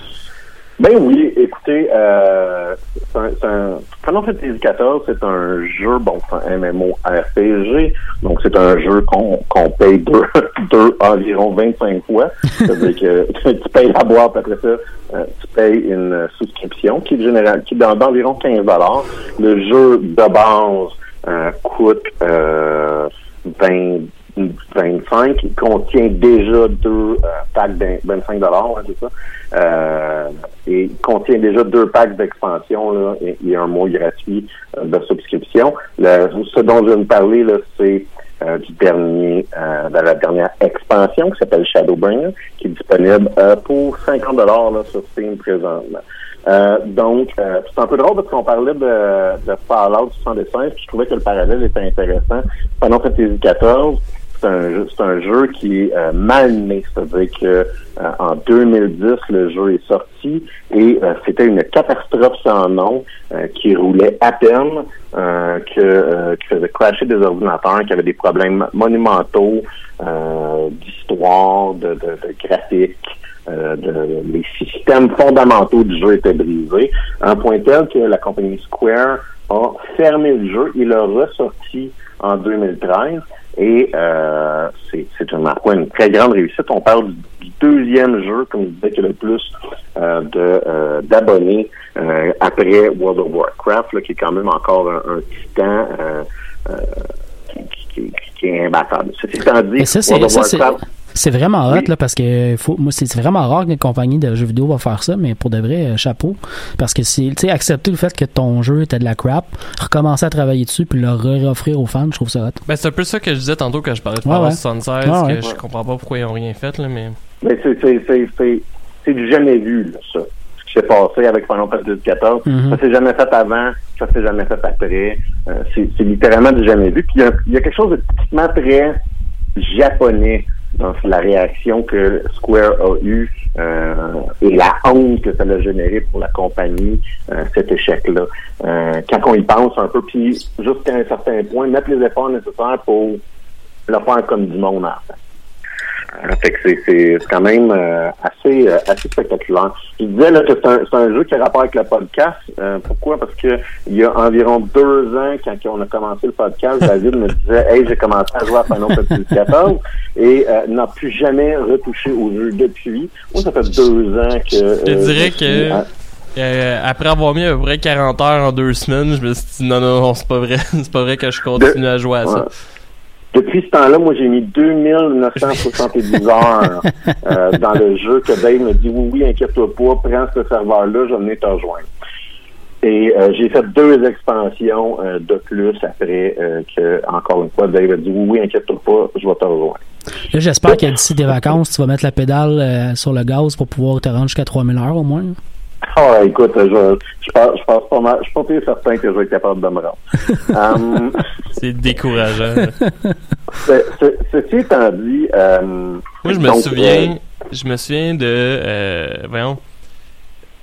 E: Ben oui, écoutez, euh, c'est un, c'est un- Final Fantasy XIV, c'est un jeu, bon, c'est un MMORPG, donc c'est un jeu qu'on qu'on paye deux, deux environ 25 fois. C'est-à-dire que tu payes la boîte, après ça, euh, tu payes une souscription qui est générale, qui est d'environ 15 Le jeu de base euh, coûte euh, 20 25, il contient déjà deux euh, packs de 25 dollars, c'est ça. Euh, et il contient déjà deux packs d'expansion là, et, un mois gratuit euh, de subscription. Ce dont je vais me parler là, c'est euh, du dernier, de la dernière expansion qui s'appelle Shadowbringer, qui est disponible pour 50 dollars sur Steam présentement. Euh, donc, euh, c'est un peu drôle parce qu'on parlait de, de Fallout 76, puis je trouvais que le parallèle était intéressant. Final Fantasy XIV, c'est un, c'est un jeu qui est euh, mal né, c'est-à-dire que euh, en 2010, le jeu est sorti et c'était une catastrophe sans nom qui roulait à peine, que, qui faisait crasher des ordinateurs, qui avait des problèmes monumentaux d'histoire, de, de, de graphique. Euh, de- les systèmes fondamentaux du jeu étaient brisés, à un point tel que la compagnie Square a fermé le jeu et l'a ressorti en 2013. Et euh, c'est une, une très grande réussite. On parle du, deuxième jeu, comme je disais, qui a le plus euh, euh, d'abonnés euh, après World of Warcraft, là, qui est quand même encore un, un titan euh, euh, qui, qui- qui- qui est imbattable. Ceci étant dit,
D: Et ça, c'est-
E: World of Warcraft,
D: C'est vraiment hot,
E: Oui.
D: là, parce que faut, moi, c'est vraiment rare qu'une compagnie de jeux vidéo va faire ça, mais pour de vrai, euh, chapeau. Parce que c'est, tu sais, accepter le fait que ton jeu était de la crap, recommencer à travailler dessus, puis le re-offrir aux fans, je trouve ça hot.
F: Ben, c'est un peu ça que je disais tantôt quand je parlais de
D: Ouais, ouais.
F: 76,
D: Ouais,
F: que je comprends pas pourquoi ils ont rien fait, là, mais...
E: Mais c'est, c'est, c'est, c'est, c'est du jamais vu, là, ça. Ce qui s'est passé avec Final Fantasy XIV.
D: Mhm.
E: Ça s'est jamais fait avant, ça s'est jamais fait après. Euh, c'est, c'est littéralement du jamais vu. Puis il y y a quelque chose de typiquement très japonais dans la réaction que Square a eue euh, et la honte que ça a généré pour la compagnie, euh, cet échec-là. Euh, quand on y pense un peu, puis jusqu'à un certain point, mettre les efforts nécessaires pour le faire comme du monde fin. Euh, fait que c'est, quand même euh, assez, euh, assez spectaculaire. Je disais là, que c'est un, jeu qui a rapport avec le podcast. Euh, pourquoi? Parce que il y a environ deux ans, quand on a commencé le podcast, David me disait Hey, j'ai commencé à jouer à Final Fantasy XIV et euh, n'a plus jamais retouché au jeu depuis. Moi, ça fait deux ans que.
F: Je
E: euh,
F: dirais
E: je
F: que
E: à-
F: euh, après avoir mis à peu près 40 heures en deux semaines, je me suis dit non, non, non c'est pas vrai. c'est pas vrai que je continue à jouer à ça.
E: Depuis ce temps-là, moi, j'ai mis 2970 heures euh, dans le jeu que Dave me dit oui, oui, inquiète-toi pas, prends ce serveur-là, je vais venir te rejoindre. Et euh, j'ai fait deux expansions euh, de plus après que, encore une fois, Dave a dit oui, oui, inquiète-toi pas, je vais te rejoindre.
D: Là, j'espère que d'ici des vacances, tu vas mettre la pédale sur le gaz pour pouvoir te rendre jusqu'à 3000 heures au moins.
E: Ah, écoute, je, je, pense, je pense pas mal, je suis pas très certain que je vais être capable de me rendre. Hum,
F: C'est décourageant.
E: ce- ce- ceci étant dit, euh,
F: Moi, je me
E: donc,
F: souviens, je me souviens de, euh, voyons,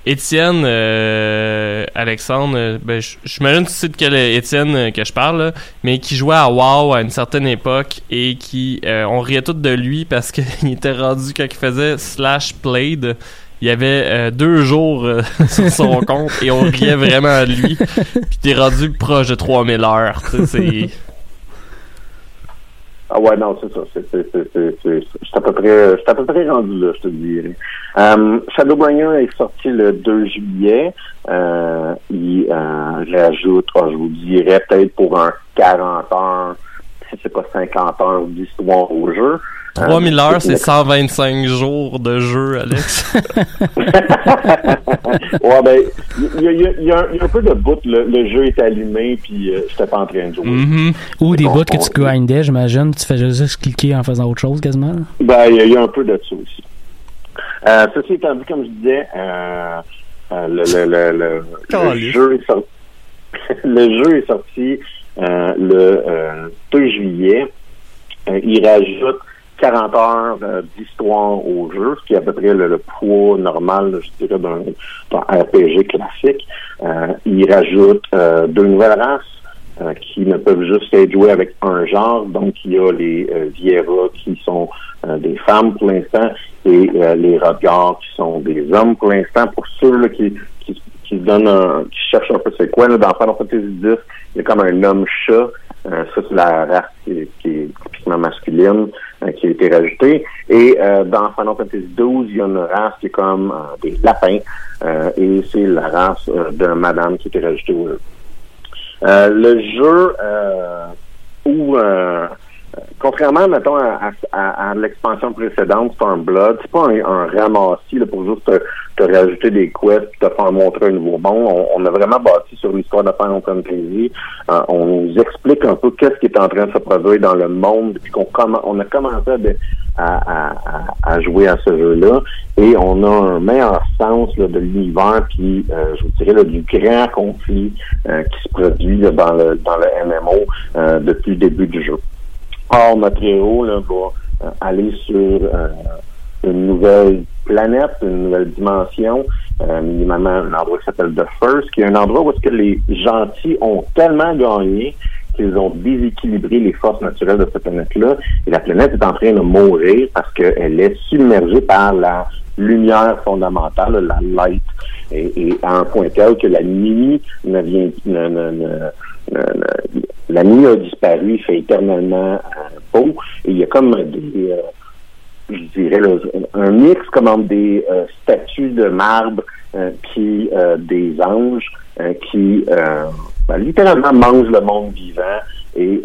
F: Étienne euh, Alexandre. euh, Ben, je- j'imagine que tu sais de quel Étienne euh, que je parle, là, mais qui jouait à WoW à une certaine époque et qui, euh, on riait tout de lui parce qu'il était rendu quand il faisait slash played. Il y avait euh, deux jours euh, sur son compte et on riait vraiment de lui. Puis t'es rendu proche de 3000 heures. C'est
E: Ah ouais, non, c'est ça. C'est, c'est, c'est, c'est, à peu près, à peu près rendu là, je te dirais. Euh, Shadowbringer est sorti le 2 juillet. Euh, il euh, rajoute, ah, je vous dirais, peut-être pour un 40 heures, si c'est pas 50 heures d'histoire au jeu.
F: 3000
E: Euh,
F: heures, c'est 125 jours de jeu, Alex.
E: ouais, ben, il y, a- y y un- il y a un peu de bout, le, le jeu est allumé, puis euh, j'étais pas en train de jouer.
F: Mhm.
D: Ou des bouts que tu grindais, j'imagine. Tu fais juste cliquer en faisant autre chose quasiment.
E: Ben, il y, a- il y a un peu de ça aussi. Euh, ceci étant dit, comme je disais, euh, euh, le, le, le, le, le
F: Caliste.
E: jeu est sorti, le jeu est sorti euh, le euh, 2 juillet. Euh, il rajoute 40 heures euh, d'histoire au jeu, ce qui est à peu près le, poids normal, je dirais, d'un RPG classique. Euh, il rajoute euh, deux nouvelles races euh, qui ne peuvent juste être jouées avec un genre. Donc, il y a les euh, Viera qui sont des femmes pour l'instant et les Rodgars qui sont des hommes pour l'instant. Pour ceux là, qui, qui, qui donnent un, qui cherchent un peu c'est quoi, là, dans Final Fantasy X, il y a comme un homme-chat. Ça, c'est la race qui, qui est typiquement masculine qui a été rajoutée. Et euh, dans Final Fantasy XII, il y a une race qui est comme euh, des lapins. euh, et c'est la race de madame qui a été rajoutée au jeu. Le jeu où contrairement, mettons, à, à- à l'expansion précédente, Stormblood, c'est pas un, un ramassis là, pour juste te, te rajouter des quests te faire montrer un nouveau monde. On, on a vraiment bâti sur l'histoire de Final Fantasy. Euh, on nous explique un peu qu'est-ce qui est en train de se produire dans le monde depuis qu'on on a commencé à- à jouer à ce jeu-là. Et on a un meilleur sens là, de l'univers, puis euh, je vous dirais là, du grand conflit euh, qui se produit là, dans le dans le MMO euh, depuis le début du jeu. Or, notre héros là, va euh, aller sur euh, une nouvelle planète, une nouvelle dimension, euh, minimalement un endroit qui s'appelle The First, qui est un endroit où est-ce que les gentils ont tellement gagné qu'ils ont déséquilibré les forces naturelles de cette planète-là. Et la planète est en train de mourir parce qu'elle est submergée par la lumière fondamentale, la light, et, et à un point tel que la nuit ne vient, ne, ne- ne- la nuit a disparu, il fait éternellement euh, beau, et il y a comme des, euh, je dirais, là, un mix comme entre des euh, statues de marbre euh, des anges qui ben, littéralement mangent le monde vivant et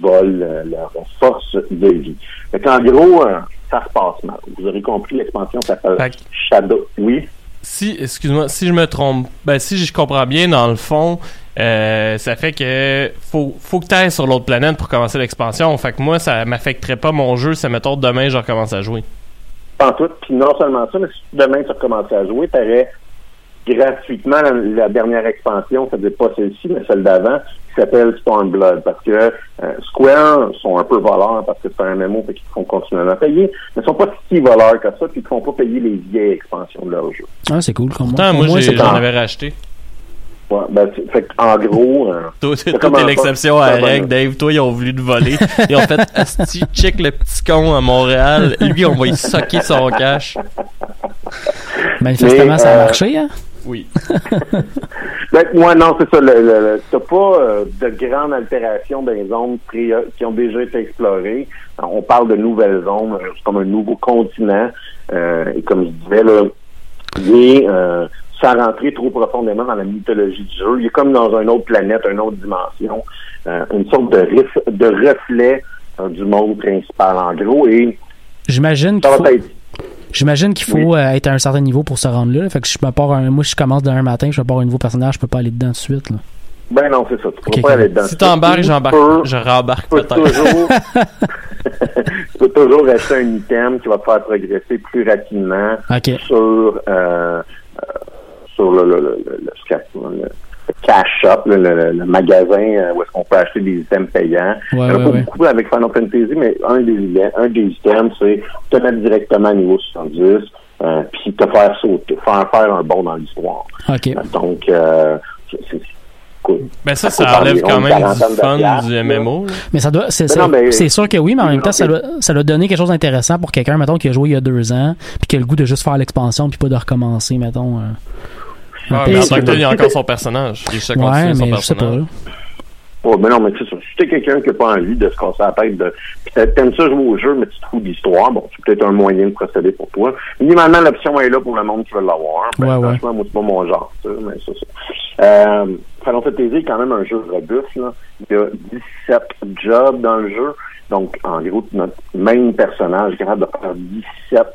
E: volent leur force de vie. Fait en gros, ça se passe mal. Vous aurez compris, l'expansion s'appelle Shadow. Oui?
F: si, excuse-moi, si je me trompe, ben si je comprends bien, dans le fond, euh, ça fait que faut, faut que tu ailles sur l'autre planète pour commencer l'expansion. Fait que moi, ça m'affecterait pas mon jeu, ça mettons demain, je recommence à jouer.
E: En tout. Puis non seulement ça, mais si demain tu recommences à jouer, tu aurais gratuitement la, la dernière expansion, c'est-à-dire pas celle-ci, mais celle d'avant, qui s'appelle Stormblood. Parce que euh, Square sont un peu voleurs parce que c'est un MMO fait qu'ils te font continuellement à payer, mais ils sont pas si voleurs que ça, puis ils te font pas payer les vieilles expansions de leur jeu.
D: Ah, c'est cool. Comme
F: Pourtant, moi,
D: c'est
F: j'en
E: en-
F: avais racheté.
E: Ouais, ben, fait en gros, euh,
F: Toi, t'es l'exception à la règle, Dave. Toi, ils ont voulu te voler. Ils ont fait Asti, check le petit con à Montréal. Lui, on va y socker son cash.
D: Manifestement,
E: Mais,
D: ça a
E: euh,
D: marché, hein?
F: Oui.
E: Ben, ouais, non, c'est ça. Le, le, le- t'as pas euh, de grandes altérations dans les zones qui ont déjà été explorées. On parle de nouvelles zones, c'est comme un nouveau continent. Euh, et comme je disais, là, Euh, sans rentrer trop profondément dans la mythologie du jeu, il est comme dans une autre planète, une autre dimension, euh, une sorte de, reflet euh, du monde principal en gros. Et
D: J'imagine qu'il faut,
E: être
D: j'imagine qu'il faut
E: Oui.
D: euh, être à un certain niveau pour se rendre là. Fait que je me pars un, moi, je commence demain matin, je me pars un nouveau personnage, je peux pas aller dedans tout de suite. Là.
E: Ben non, c'est ça. Tu peux
D: Ok,
E: pas aller dedans.
F: Si t'embarques,
E: Tu
F: j'embarque. Je rembarque
E: tu peux
F: peut-être.
E: toujours, tu peux toujours acheter un item qui va te faire progresser plus rapidement sur, euh, euh, sur le, le, le, le, le- le- le cash shop, le, le- le magasin euh, où est-ce qu'on peut acheter des items payants.
D: Ouais,
E: Il y en a
D: ouais,
E: pas
D: ouais.
E: beaucoup avec Final Fantasy, mais un des, un des items, c'est te mettre directement à niveau 70, euh, puis te faire sauter, faire faire un bond dans l'histoire. Donc, euh, c'est-
F: Ben ça,
E: Ça
F: enlève quand même du fun
E: piastres,
F: du. MMO. là.
D: Mais ça doit, c'est,
E: Mais
D: c'est- sûr que oui, mais en même temps, ça doit, ça doit donner quelque chose d'intéressant pour quelqu'un, mettons, qui a joué il y a deux ans, puis qui a le goût de juste faire l'expansion, puis pas de recommencer, mettons. euh,
F: Ah, mais en tant que tel, il y a encore son personnage. Il
D: ouais,
F: son
D: mais je sais pas.
E: Oh, mais non, mais c'est ça. Si t'es quelqu'un qui n'a pas envie de se casser la tête de. T'a- t'aimes ça jouer au jeu, mais tu te fous d'histoire, bon, c'est peut-être un moyen de procéder pour toi. Minimalement, l'option est là pour le monde qui veut l'avoir. Ben,
D: Ouais, ouais.
E: franchement, moi, c'est pas mon genre, ça, mais c'est ça. Euh, Final Fantasy est quand même un jeu robuste, là. Il y a 17 jobs dans le jeu. Donc, en gros, notre même personnage est capable de faire 17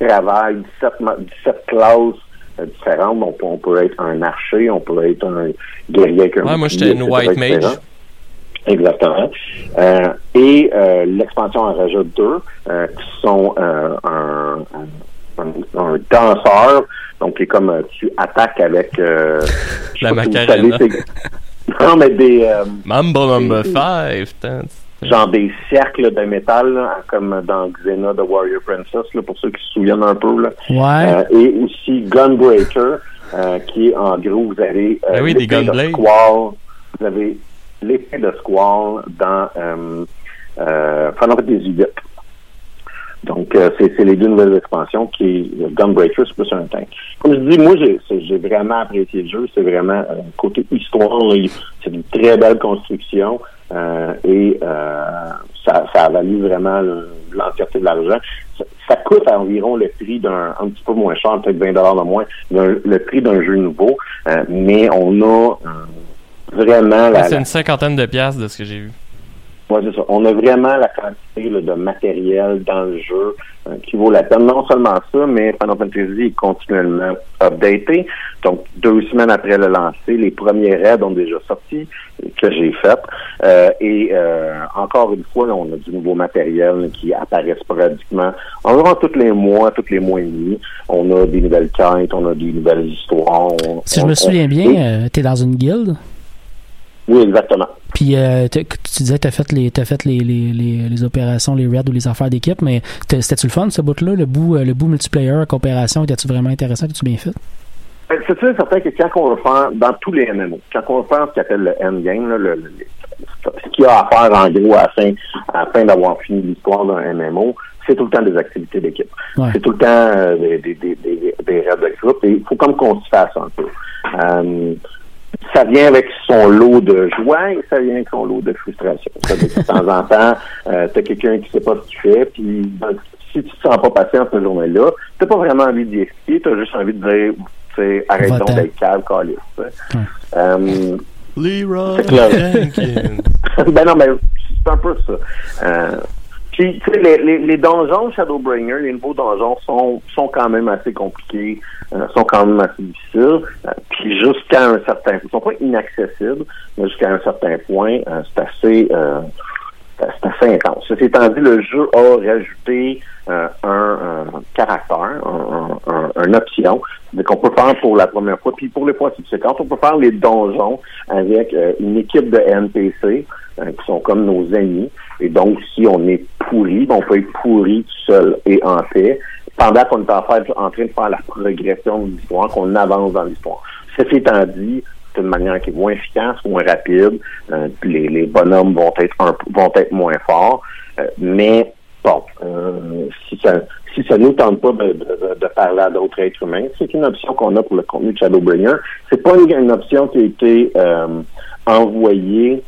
E: travails, 17, ma- 17 classes euh, différentes. Donc, on peut être un archer, on peut être un guerrier avec un
F: Ouais, moi, j'étais white mage.
E: Exactement. Euh, et euh, l'expansion en rajoute deux, euh, qui sont euh, un, un, un danseur, donc qui est comme tu attaques avec
F: La Macarena.
E: non mais des
F: Mambo number 5.
E: genre des cercles de métal là, comme dans Xena de Warrior Princess là, pour ceux qui se souviennent un peu là.
D: Ouais.
E: Euh, et aussi Gunbreaker, euh, qui est en gros, vous avez euh,
F: Ben oui, des
E: de
F: Gunblades.
E: Squall, vous avez l'épée de Squall dans euh, euh, Final Fantasy. Donc, euh, c'est les deux nouvelles expansions qui est Gunbreaker, c'est plus un tank. Comme je dis, moi, j'ai vraiment apprécié le jeu. C'est vraiment euh, côté histoire, c'est une très belle construction euh, et euh, ça, ça a valu vraiment le- l'entièreté de l'argent. Ça, coûte à environ le prix d'un un petit peu moins cher, peut-être 20 dollars de moins, le prix d'un jeu nouveau, euh, mais on a euh, vraiment la,
F: C'est une cinquantaine de piastres de ce que j'ai vu.
E: Ouais, c'est ça. On a vraiment la quantité là, de matériel dans le jeu euh, qui vaut la peine. Non seulement ça, mais Final Fantasy est continuellement updaté. Donc, deux semaines après le lancer, les premiers raids ont déjà sorti, que j'ai fait. Euh, et euh, encore une fois, là, on a du nouveau matériel là, qui apparaît sporadiquement. Environ tous les mois, tous les mois et demi, on a des nouvelles quêtes, on a des nouvelles histoires. on-
D: Si je me
E: on-
D: souviens bien, euh, t'es dans une guilde?
E: Oui, exactement.
D: Puis euh, tu disais que t'as fait les t'as fait les, les, les, les opérations, les raids ou les affaires d'équipe, mais c'était-tu le fun ce bout-là, le bout euh, le bout multiplayer, coopération, était-tu vraiment intéressant, était-tu bien fait?
E: Ben, C'est sûr et certain que quand on va faire, dans tous les MMO, quand on va faire ce qu'on appelle le endgame, là, le, le- ce qu'il y a à faire en gros à la fin, à la fin d'avoir fini l'histoire d'un MMO, c'est tout le temps des activités d'équipe.
D: Ouais.
E: C'est tout le temps euh, des, des, des, des, des raids de groupe et il faut comme qu'on se fasse un peu. Euh, ça vient avec son lot de joie et ça vient avec son lot de frustration. Ça veut dire que de temps en temps, euh, t'as quelqu'un qui sait pas ce qu'il fait, puis ben, si tu te sens pas patient cette journée-là, t'as pas vraiment envie d'y expliquer, t'as juste envie de dire, tu
D: Va-t'en.
E: d'être calme, calice. Euh,
F: Leroy
E: ben non, mais c'est un peu ça. Euh, les, donjons Shadowbringer, les nouveaux donjons sont, sont quand même assez compliqués, euh, sont quand même assez difficiles. Euh, puis jusqu'à un certain point, ils sont pas inaccessibles, mais jusqu'à un certain point, euh, c'est assez, c'est assez intense. Ceci étant dit, le jeu a rajouté un, caractère, un, un, un- une option qu'on peut faire pour la première fois, puis pour les fois subséquentes, on peut faire les donjons avec une équipe de NPC qui sont comme nos amis. Et donc, si on est pourri, ben, on peut être pourri tout seul et en paix, pendant qu'on est en, fait, en train de faire la progression de l'histoire, qu'on avance dans l'histoire. Ceci étant dit, c'est une manière qui est moins efficace, moins rapide. Euh, les, les bonhommes vont être moins forts. Euh, mais bon, euh, si ça si ça nous tente pas de, de- de parler à d'autres êtres humains, c'est une option qu'on a pour le contenu de Shadowbringer. C'est pas une, option qui a été envoyée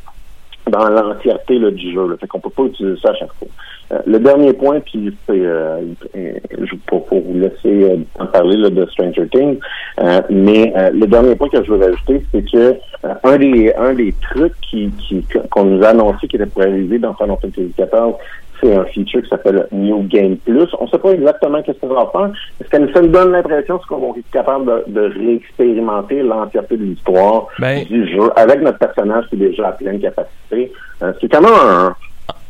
E: dans l'entièreté du jeu. Fait qu'on peut pas utiliser ça à chaque fois. Euh, le dernier point, puis c'est, euh, euh, je pour, pour vous laisser euh, en parler là, de Stranger Things, euh, mais le dernier point que je veux rajouter, c'est que un des un des trucs qui, qu'on nous a annoncé qui était pour arriver dans Final Fantasy XIV, c'est un feature qui s'appelle New Game Plus. On ne sait pas exactement qu'est-ce que ça va faire. Ce que ça nous donne l'impression, qu'on va être capable de, de réexpérimenter l'entièreté de l'histoire
F: Ben-
E: du jeu avec notre personnage qui est déjà à pleine capacité? Euh, c'est quand même un,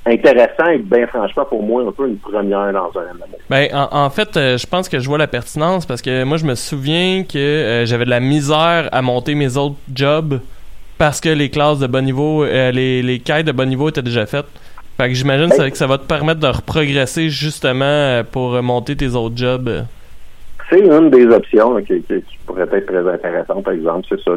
E: intéressant et bien franchement pour moi un peu une première dans un MMO.
F: Ben, en, en fait, euh, je pense que je vois la pertinence parce que moi, je me souviens que euh, j'avais de la misère à monter mes autres jobs parce que les classes de bon niveau, euh, les, les quêtes de bon niveau étaient déjà faites. Fait que j'imagine ça- que ça va te permettre de reprogresser justement euh, pour euh, monter tes autres jobs. euh.
E: C'est une des options là, qui, pourrait être très intéressante, par exemple. C'est ça.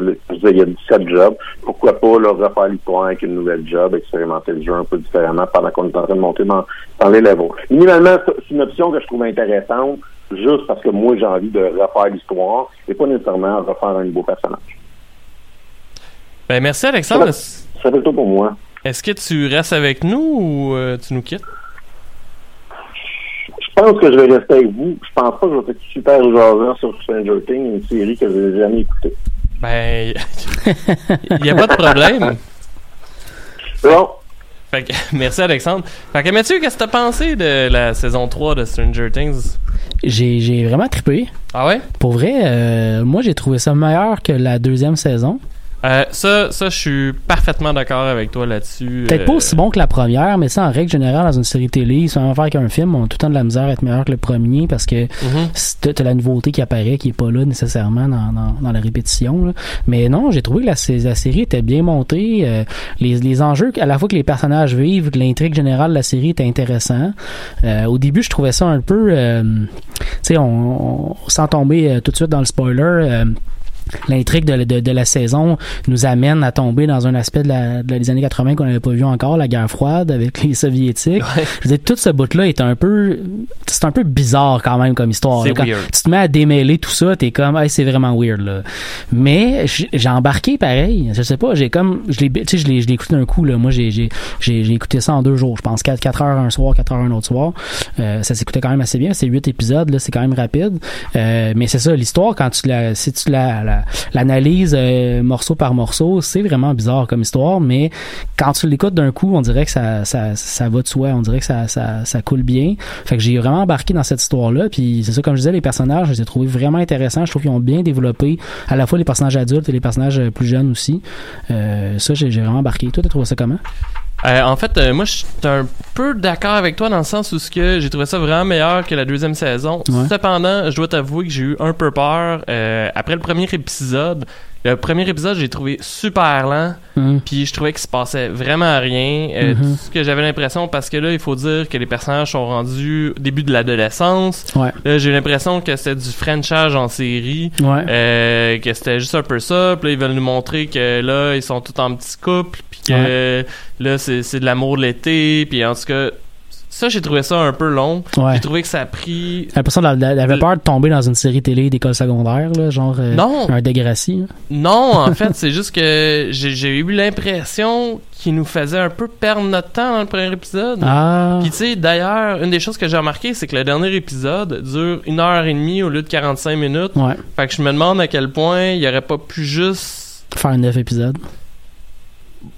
E: il y a 17 jobs. Pourquoi pas là, refaire l'histoire avec une nouvelle job, expérimenter le jeu un peu différemment pendant qu'on est en train de monter dans, dans les levels. Minimalement, c'est une option que je trouve intéressante, juste parce que moi, j'ai envie de refaire l'histoire et pas nécessairement refaire un nouveau personnage.
F: Ben, merci Alexandre.
E: Ça fait le tout pour moi.
F: Est-ce que tu restes avec nous ou euh, tu nous quittes?
E: Je pense que je vais rester avec vous. Je pense pas que je vais être super jasant sur Stranger Things, une série que je n'ai jamais écoutée.
F: Ben, il n'y a pas de problème.
E: Bon.
F: Fait que, merci Alexandre. Fait que Mathieu, qu'est-ce que t'as pensé de la saison 3 de Stranger Things?
D: J'ai, j'ai vraiment trippé.
F: Ah ouais?
D: Pour vrai, euh, moi, j'ai trouvé ça meilleur que la deuxième saison.
F: Euh, ça, ça, je suis parfaitement d'accord avec toi là-dessus.
D: Peut-être
F: Euh,
D: pas aussi bon que la première, mais ça, en règle générale, dans une série télé, sans faire qu'un film, on a tout le temps de la misère à être meilleur que le premier parce que
F: mhm.
D: c'est- t'as la nouveauté qui apparaît, qui est pas là nécessairement dans, dans, dans la répétition. là. Mais non, j'ai trouvé que la, la série était bien montée. euh, les, les enjeux, à la fois que les personnages vivent, que l'intrigue générale de la série était intéressant. Euh, au début, je trouvais ça un peu, euh, tu sais, on, on- sans tomber euh, tout de suite dans le spoiler. L'intrigue de, de, de la saison nous amène à tomber dans un aspect de la, de des années 80 qu'on n'avait pas vu encore, la guerre froide avec les soviétiques. Je veux dire, tout ce bout-là est un peu, c'est un peu bizarre quand même comme histoire. Là. Quand tu te mets à démêler tout ça, t'es comme, hey, c'est vraiment weird là. Mais j'ai embarqué pareil. Je sais pas, j'ai comme, je l'ai, tu sais, je l'ai, je l'ai écouté d'un coup là. Moi, j'ai, j'ai, j'ai, j'ai écouté ça en deux jours. Je pense 4, 4 heures un soir, 4 heures un autre soir. Euh, ça s'écoutait quand même assez bien. C'est 8 épisodes là, c'est quand même rapide. Euh, mais c'est ça, l'histoire quand tu la, si tu la, la- l'analyses euh, morceau par morceau, c'est vraiment bizarre comme histoire. Mais quand tu l'écoutes d'un coup, on dirait que ça, ça, ça va de soi. On dirait que ça, ça, ça coule bien. Fait que j'ai vraiment embarqué dans cette histoire-là. Puis c'est ça, comme je disais, les personnages, je les ai trouvés vraiment intéressants. Je trouve qu'ils ont bien développé à la fois les personnages adultes et les personnages euh, plus jeunes aussi. Euh, ça, j'ai vraiment embarqué. Toi, t'as trouvé ça comment?
F: Euh, en fait, euh, moi, je suis un peu d'accord avec toi dans le sens où ce que j'ai trouvé ça vraiment meilleur que la deuxième saison.
D: Ouais.
F: Cependant, je dois t'avouer que j'ai eu un peu peur euh, après le premier épisode. Le premier épisode, j'ai trouvé super lent,
D: Hum.
F: puis je trouvais qu'il se passait vraiment rien. Euh,
D: Mhm.
F: tout Ce que j'avais l'impression, parce que là, il faut dire que les personnages sont rendus au début de l'adolescence.
D: Ouais.
F: Là, j'ai l'impression que c'était du Frenchage en série.
D: Ouais.
F: Euh, que c'était juste un peu ça. Puis là, ils veulent nous montrer que là, ils sont tous en petit couple. Puis que là, c'est c'est de l'amour de l'été. Puis en tout cas, ça, j'ai trouvé ça un peu long.
D: Ouais.
F: J'ai trouvé que ça a pris...
D: L'impression qu'elle elle avait peur de tomber dans une série télé d'école secondaire, là, genre euh,
F: Non.
D: un Degrassi. là.
F: Non, en fait, c'est juste que j'ai eu l'impression qu'ils nous faisaient un peu perdre notre temps dans le premier épisode.
D: Ah.
F: Puis tu sais, d'ailleurs, une des choses que j'ai remarqué, c'est que le dernier épisode dure une heure et demie au lieu de 45 minutes.
D: Ouais.
F: Fait que je me demande à quel point il aurait pas pu juste
D: Faire neuf épisodes.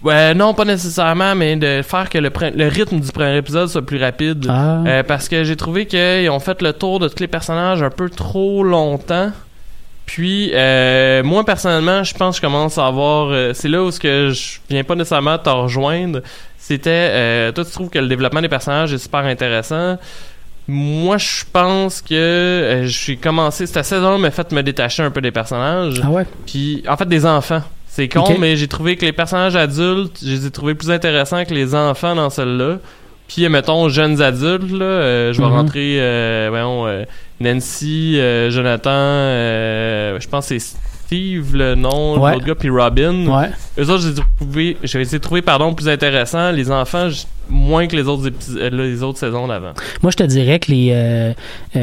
F: Ouais, non, pas nécessairement, mais de faire que le, rythme du premier épisode soit plus rapide.
D: Ah.
F: Euh, parce que j'ai trouvé qu'ils ont fait le tour de tous les personnages un peu trop longtemps. Puis, euh, moi, personnellement, je pense que je commence à avoir... euh, c'est là où ce que je viens pas nécessairement te rejoindre. C'était... euh, toi, tu trouves que le développement des personnages est super intéressant. Moi, je pense que euh, j'ai commencé... Cette saison m'a fait me détacher un peu des personnages.
D: Ah ouais?
F: Puis, en fait, des enfants. C'est con, mais j'ai trouvé que les personnages adultes, je les ai trouvés plus intéressants que les enfants dans celle-là. Puis, mettons, jeunes adultes, là, euh, je vais
D: Mhm.
F: rentrer, euh, voyons, euh, Nancy, Jonathan, je pense que c'est Steve, le nom,
D: Ouais.
F: l'autre gars, puis Robin.
D: Ouais.
F: Eux autres, je les ai trouvés, je les ai trouvés, pardon, plus intéressants. Les enfants, moins que les autres, les autres saisons d'avant.
D: Moi, je te dirais que les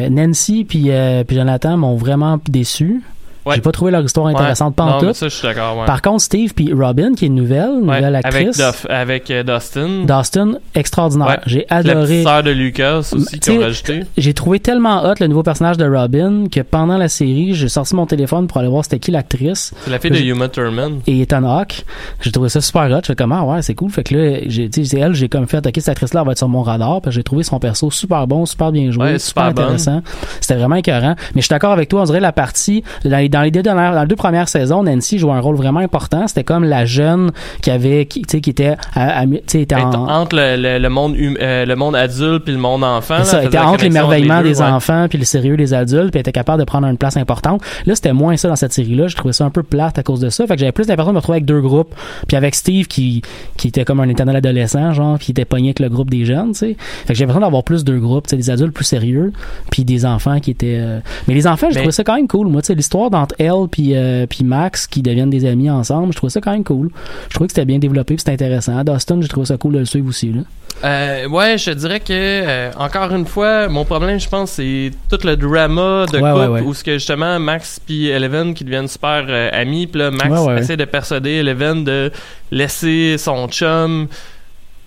D: Nancy puis puis Jonathan m'ont vraiment déçu.
F: Ouais.
D: J'ai pas trouvé leur histoire intéressante, pas
F: mais
D: tout.
F: ça, je suis d'accord. Ouais.
D: Par contre, Steve puis Robin, qui est une nouvelle,
F: Ouais,
D: nouvelle
F: avec,
D: actrice,
F: avec euh, Dustin.
D: Dustin, extraordinaire. J'ai
F: La
D: adoré.
F: sœur de Lucas aussi qui ont rajouté.
D: J'ai trouvé tellement hot le nouveau personnage de Robin que pendant la série, j'ai sorti mon téléphone pour aller voir c'était qui l'actrice.
F: C'est la fille de Uma Thurman.
D: et Ethan Hawke. J'ai trouvé ça super hot. Je fais comment, ouais, c'est cool. Fait que là, j'ai, c'est elle, j'ai comme fait, ok, cette actrice-là va être sur mon radar. Puis j'ai trouvé son perso super bon, super bien joué, super, intéressant. C'était vraiment écœurant. Mais je suis d'accord avec toi, on dirait la partie, dans les, dans les deux dernières, dans les deux premières saisons, Nancy jouait un rôle vraiment important. C'était comme la jeune qui avait, qui, tu sais, qui était, à- à- était en,
F: entre le, le, le monde hum- euh, le monde adulte puis le monde enfant.
D: Ça,
F: là,
D: était entre
F: deux,
D: des
F: ouais.
D: enfants puis le sérieux des adultes, puis était capable de prendre une place importante. Là, c'était moins ça dans cette série-là. Je trouvais ça un peu plate à cause de ça. Fait que j'avais plus l'impression de me retrouver avec deux groupes, puis avec Steve qui qui était comme un éternel adolescent, genre, qui était pogné avec le groupe des jeunes, tu sais. Fait que j'ai l'impression d'avoir plus deux groupes, tu sais, des adultes plus sérieux, puis des enfants qui étaient. euh, Mais les enfants, je
F: Mais-
D: trouvais ça quand même cool. Moi, tu sais, l'histoire d'entre elle puis euh, puis Max qui deviennent des amis ensemble, je trouvais ça quand même cool. Je trouvais que c'était bien développé, c'était intéressant. Dustin, j'ai trouvé ça cool de le suivre aussi là.
F: Euh, ouais, je dirais que euh, encore une fois, mon problème, je pense, c'est tout le drama de
D: Ouais,
F: couple
D: ouais, ouais.
F: où ce que justement Max puis Eleven qui deviennent super amis, puis là Max essaie de persuader Eleven de laisser son chum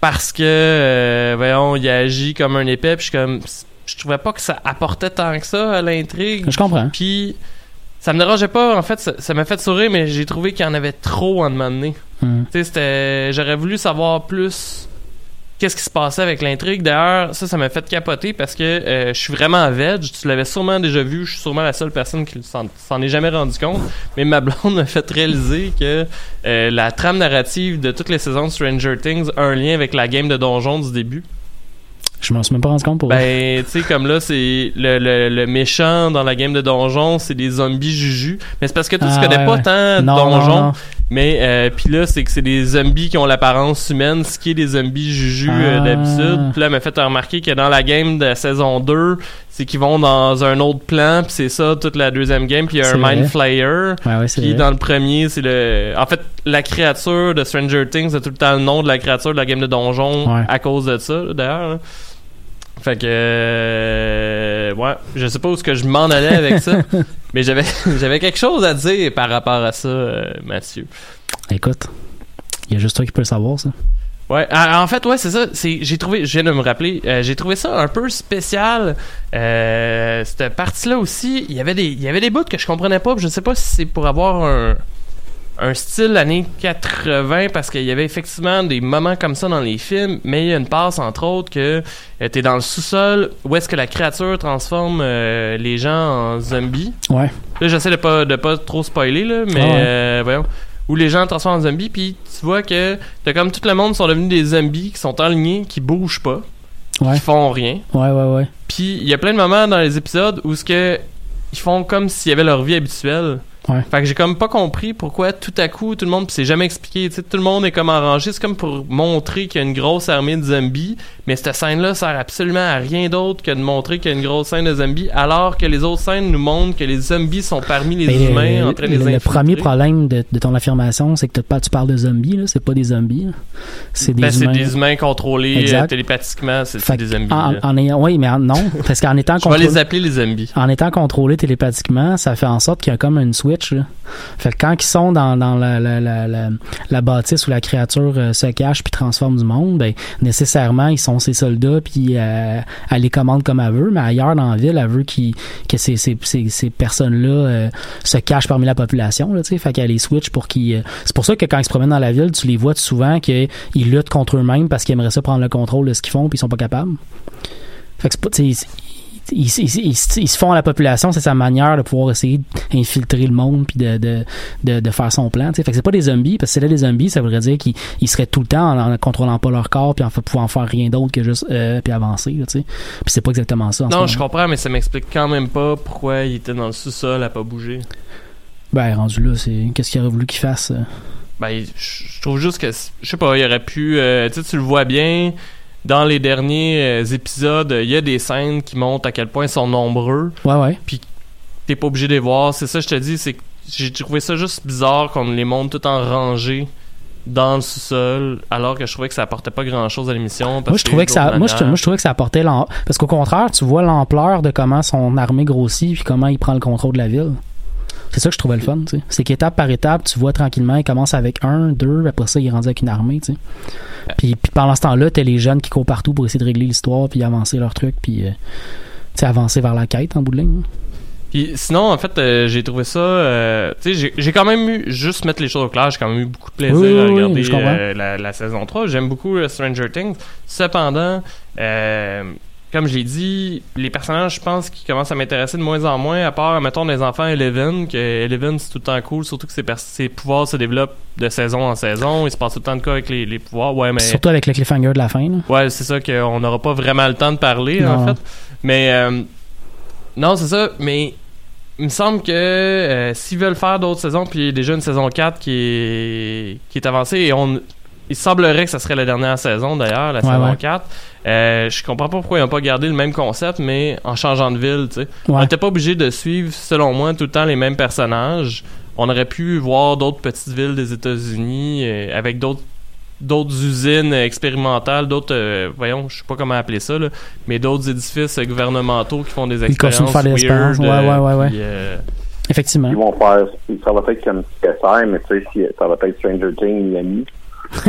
F: parce que voyons, il agit comme un épais, puis je comme je trouvais pas que ça apportait tant que ça à l'intrigue.
D: Je comprends.
F: Puis ça me dérangeait pas, en fait, ça m'a fait sourire, mais j'ai trouvé qu'il y en avait trop en moment donné. Sais, c'était. J'aurais voulu savoir plus qu'est-ce qui se passait avec l'intrigue. D'ailleurs, ça, ça m'a fait capoter parce que euh, je suis vraiment veg. Tu l'avais sûrement déjà vu. Je suis sûrement la seule personne qui s'en, s'en est jamais rendu compte. Mais ma blonde m'a fait réaliser que euh, la trame narrative de toutes les saisons de Stranger Things a un lien avec la game de donjon du début.
D: Je m'en suis même pas rendu compte pour
F: Ben, tu sais, comme là, c'est le, le, le méchant dans la game de donjon, c'est des zombies juju. Mais c'est parce que tu
D: Ah,
F: connais
D: ouais,
F: pas
D: ouais.
F: tant de
D: Non, non,
F: donjon.
D: non.
F: Mais euh, puis là, c'est que c'est des zombies qui ont l'apparence humaine, ce qui est des zombies juju euh,
D: Ah.
F: d'habitude. Puis là, m'a fait remarquer que dans la game de la saison 2, c'est qu'ils vont dans un autre plan, puis c'est ça toute la deuxième game, puis il y a
D: C'est
F: un
D: vrai.
F: Mind Flayer.
D: Ouais, ouais, c'est
F: Puis dans le premier, c'est le. En fait, la créature de Stranger Things a tout le temps le nom de la créature de la game de donjon à cause de ça, d'ailleurs. Fait que. euh, ouais, je sais pas où que je m'en allais avec ça, mais j'avais j'avais quelque chose à dire par rapport à ça, euh, Mathieu.
D: Écoute, il y a juste toi qui peux le savoir, ça.
F: Ouais, ah, en fait, ouais, c'est ça. C'est, j'ai trouvé, je viens de me rappeler, euh, j'ai trouvé ça un peu spécial. Euh, cette partie-là aussi, il y avait des, il y avait des bouts que je comprenais pas. Je sais pas si c'est pour avoir un, un style années 80 parce qu'il y avait effectivement des moments comme ça dans les films, mais il y a une passe entre autres que euh, t'es dans le sous-sol où est-ce que la créature transforme euh, les gens en zombies.
D: Ouais.
F: Là, j'essaie de pas, de pas trop spoiler, là, mais
D: Ah ouais.
F: euh, voyons. Où les gens transforment en zombies, puis tu vois que t'as comme tout le monde sont devenus des zombies qui sont alignés, qui bougent pas,
D: Ouais.
F: qui font rien.
D: Ouais, ouais, ouais.
F: Puis il y a plein de moments dans les épisodes où ce que ils font comme s'ils avaient leur vie habituelle.
D: Ouais.
F: Fait que j'ai comme pas compris pourquoi tout à coup tout le monde, puis c'est jamais expliqué, tu sais, tout le monde est comme en rangée, c'est comme pour montrer qu'il y a une grosse armée de zombies, mais cette scène-là sert absolument à rien d'autre que de montrer qu'il y a une grosse scène de zombies, alors que les autres scènes nous montrent que les zombies sont parmi les
D: Mais,
F: humains
D: euh,
F: en train de les
D: le,
F: infiltrer.
D: premier problème de, de ton affirmation, c'est que pas- tu parles de zombies, là. C'est pas des zombies. C'est des
F: Ben,
D: humains.
F: des humains contrôlés euh, télépathiquement, c'est des zombies.
D: en, en ayant, oui, mais en- non. Parce qu'en étant
F: Je vais
D: contrôlé,
F: les appeler les zombies.
D: en étant contrôlé télépathiquement, ça fait en sorte qu'il y a comme une switch. Quand ils sont dans, la, bâtisse où la créature euh, se cache puis transforme du monde, ben nécessairement ils sont ses soldats puis euh, elle les commande comme elle veut, mais ailleurs dans la ville, elle veut qu'ils- que ces, ces, ces, ces personnes-là euh, se cachent parmi la population. Là, fait qu'elle les switch pour qu'ils. euh, C'est pour ça que quand ils se promènent dans la ville, tu les vois souvent qu'ils luttent contre eux-mêmes parce qu'ils aimeraient ça prendre le contrôle de ce qu'ils font puis ils sont pas capables. Fait que c'est ils, ils, ils- ils- ils se font à la population, c'est sa manière de pouvoir essayer d'infiltrer le monde puis de, de, de, de faire son plan. tu sais. Fait que c'est pas des zombies, parce que c'est là des zombies, ça voudrait dire qu'ils ils seraient tout le temps en, en contrôlant pas leur corps puis en pouvant faire rien d'autre que juste euh, puis avancer. Là, tu sais. puis c'est pas exactement ça. en
F: Non, je comprends, mais ça m'explique quand même pas pourquoi il était dans le sous-sol à pas bouger.
D: Ben rendu là, c'est qu'est-ce qu'il aurait voulu qu'il fasse. euh?
F: Ben, je je trouve juste que, je sais pas, il aurait pu, euh, tu sais, tu le vois bien, dans les derniers euh, épisodes, il y a des scènes qui montrent à quel point ils sont nombreux,
D: Ouais, ouais.
F: t'es pas obligé de les voir, c'est ça, je te dis, c'est que j'ai trouvé ça juste bizarre qu'on les montre tout en rangée dans le sous-sol, alors que je trouvais que ça apportait pas grand-chose à l'émission.
D: Moi je trouvais que ça, moi je,
F: manières.
D: moi je trouvais que ça apportait parce qu'au contraire, tu vois l'ampleur de comment son armée grossit puis comment il prend le contrôle de la ville. C'est ça que je trouvais le fun, tu sais. C'est qu'étape par étape, tu vois tranquillement, il commence avec un, deux, après ça, il est rendu avec une armée, tu sais. Puis, puis pendant ce temps-là, t'as les jeunes qui courent partout pour essayer de régler l'histoire, puis avancer leur truc, puis euh, tu sais, avancer vers la quête en bout de ligne.
F: Puis sinon, en fait, euh, j'ai trouvé ça. euh, tu sais, j'ai- quand même eu, juste mettre les choses au clair, j'ai quand même eu beaucoup de plaisir
D: Oui,
F: à regarder euh, la, la saison 3. J'aime beaucoup Stranger Things. Cependant, comme j'ai dit, les personnages, je pense, qui commencent à m'intéresser de moins en moins, à part, mettons, des enfants Eleven, que Eleven, c'est tout le temps cool, surtout que ses, pouvoirs se développent de saison en saison. Il se passe tout le temps de cas avec les, les pouvoirs. Ouais, mais.
D: Surtout avec le cliffhanger de la fin, là.
F: Ouais, c'est ça qu'on n'aura pas vraiment le temps de parler,
D: Non.
F: en fait. Mais euh, non, c'est ça. Mais il me semble que euh, s'ils veulent faire d'autres saisons, puis il y a déjà une saison 4 qui est, qui est avancée, et on, il semblerait que ça serait la dernière saison d'ailleurs, la
D: Ouais,
F: saison
D: ouais.
F: 4. Euh, je comprends pas pourquoi ils n'ont pas gardé le même concept, mais en changeant de ville, tu sais. On n'était pas obligé de suivre, selon moi, tout le temps les mêmes personnages. On aurait pu voir d'autres petites villes des États-Unis euh, avec d'autres d'autres usines expérimentales, d'autres, euh, voyons, je sais pas comment appeler ça, là, mais d'autres édifices euh, gouvernementaux qui font des
D: Ils continuent
F: expériences
D: de faire des
F: weird,
D: expériences, ouais,
F: euh,
D: ouais, ouais, ouais.
F: puis, euh,
D: Effectivement.
E: Ils vont faire, ça va être comme CSI, mais tu sais, si- ça va être Stranger Things, Miami.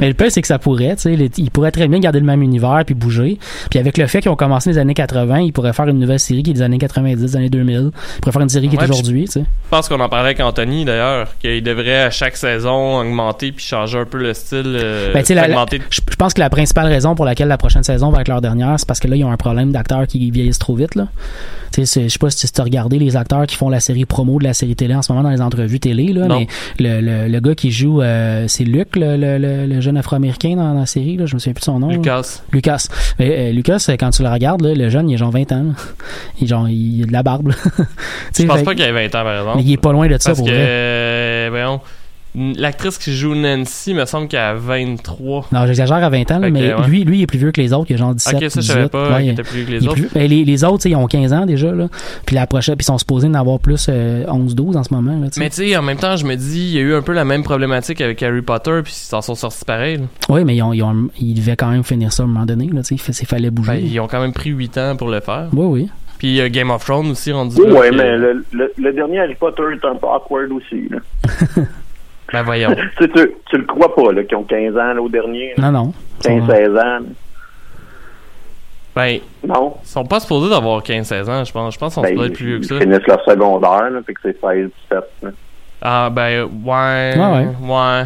D: Mais le pire, c'est que ça pourrait, tu sais, ils pourraient très bien garder le même univers puis bouger. Puis avec le fait qu'ils ont commencé les années 80, ils pourraient faire une nouvelle série qui est des années 90, des années 2000. Ils pourraient faire une série qui
F: Ouais,
D: est aujourd'hui, tu sais.
F: Je pense qu'on en parlait avec Anthony d'ailleurs, qu'il devrait à chaque saison augmenter puis changer un peu le style, euh,
D: Ben, tu sais, la- la- je pense que la principale raison pour laquelle la prochaine saison va être leur dernière, c'est parce que là, ils ont un problème d'acteurs qui vieillissent trop vite, là. Tu sais, je sais pas si tu as regardé les acteurs qui font la série promo de la série télé en ce moment dans les entrevues télé, là,
F: Non.
D: mais le, le, le gars qui joue, euh, c'est Luc, le, le, le, le jeune afro-américain dans, dans la série, là, je me souviens plus de son nom. là.
F: Lucas.
D: Lucas. Mais, euh, Lucas, euh, quand tu le regardes, là, le jeune, il a genre 20 ans. là. Il, genre, il a de la barbe.
F: Je pense
D: fait-
F: pas qu'il ait 20 ans par exemple.
D: Mais il est pas loin de ça
F: Parce
D: pour
F: que,
D: vrai.
F: euh, voyons, l'actrice qui joue Nancy me semble qu'elle a 23.
D: Non, j'exagère à 20 ans, là,
F: Fait que,
D: mais
F: ouais.
D: lui, lui, il est plus vieux que les autres. Il a genre 17,
F: Ok, ça, je
D: 18.
F: savais pas
D: Ouais,
F: qu'il
D: il-
F: était plus vieux que les autres.
D: plus- ben, les, les autres, ils ont 15 ans déjà. Là. Puis la prochaine, puis ils sont supposés en avoir plus euh, 11-12 en ce moment. Là.
F: Mais tu sais, en même temps, je me dis, il y a eu un peu la même problématique avec Harry Potter, puis ils s'en sont sortis pareil. là.
D: Oui, mais ils, ont, ils, ont- ils devaient quand même finir ça à un moment donné. Là, il fa- il fallait bouger.
F: Ben, ils ont quand même pris 8 ans pour le faire.
D: Oui, oui.
F: Puis euh, Game of Thrones aussi rendu
E: Oui,
F: là,
E: ouais, mais
F: euh,
E: le, le, le dernier Harry Potter est un peu awkward aussi. Là.
F: Ben voyons.
E: tu, sais, tu, tu le crois pas, là, qu'ils ont 15 ans, là, au dernier. là.
D: Non, non.
E: 15-16 ans.
F: ben,
E: Non.
F: ils sont pas supposés d'avoir 15-16 ans, je pense. Je pense qu'ils sont
E: Ben,
F: supposés être plus vieux que
E: ils
F: ça.
E: finissent leur secondaire, là, fait que c'est 16-17. là.
F: Ah, ben, ouais.
D: Ouais,
F: Ouais.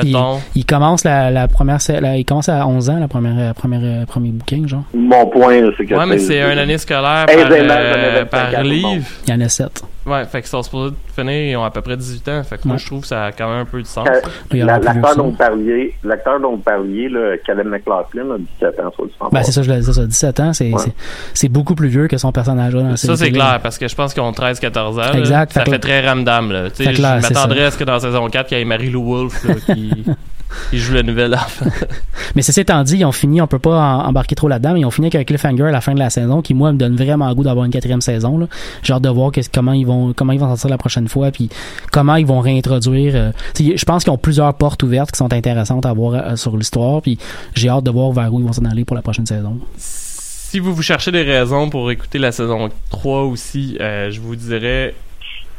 D: Puis,
F: Mettons.
D: il commence la, la première, sa- la- il commence à 11 ans, la première, la première, euh, premier bouquin, genre.
E: Mon point, là, c'est que...
F: Ouais, mais c'est une année scolaire
E: Hey,
F: par, euh, par
E: 24 au
F: livre.
D: Il y en a 7.
F: Ouais, fait qu'ils sont supposés finir, ils ont à peu près 18 ans. Fait que moi, je trouve que ça a quand même un peu de sens.
E: Euh, la- L'acteur
D: ça.
E: dont vous parliez, l'acteur dont vous parliez, là, Caleb McLaughlin, a 17 ans, soit.
D: Ben, c'est ça, je l'ai dit, ça. 17 ans, c'est,
E: Ouais.
D: beaucoup plus vieux que son personnage là dans la
F: Ça, c'est clair, parce que je pense qu'ils ont 13-14 ans. là.
D: Exact,
F: Ça
D: fait que-
F: fait très ramdam, là. Tu sais, je
D: là,
F: m'attendrais à ce que dans saison 4, il y ait Marie-Lou Wolfe, là, qui, qui joue la nouvelle enfant.
D: Mais ceci étant dit, ils ont fini, on peut pas en- embarquer trop là-dedans, mais ils ont fini avec un cliffhanger à la fin de la saison qui, moi, me donne vraiment le goût d'avoir une quatrième saison. Là. J'ai hâte de voir comment ils vont comment ils vont sortir la prochaine fois, puis comment ils vont réintroduire. euh, je pense qu'ils ont plusieurs portes ouvertes qui sont intéressantes à voir euh, sur l'histoire, puis j'ai hâte de voir vers où ils vont s'en aller pour la prochaine saison.
F: si vous vous cherchez des raisons pour écouter la saison 3 aussi, euh, je vous dirais.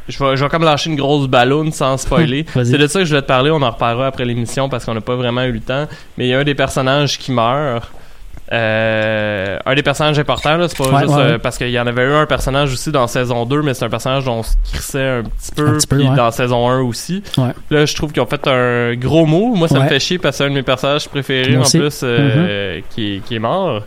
F: Je vais, je vais comme lâcher une grosse ballonne sans spoiler. C'est de ça que je voulais te parler. On en reparlera après l'émission parce qu'on n'a pas vraiment eu le temps. Mais il y a un des personnages qui meurt. Euh, un des personnages importants, là, c'est pas
D: Ouais,
F: juste
D: ouais,
F: euh, parce qu'il y en avait eu un personnage aussi dans saison 2, mais c'est un personnage dont on se crissait un petit peu,
D: Un petit peu,
F: puis dans saison 1 aussi. Là, je trouve qu'ils ont fait un gros mot. Moi, ça me fait chier parce que c'est un de mes personnages préférés
D: Moi
F: en
D: aussi. Mm-hmm.
F: plus euh, qui, est- qui est mort.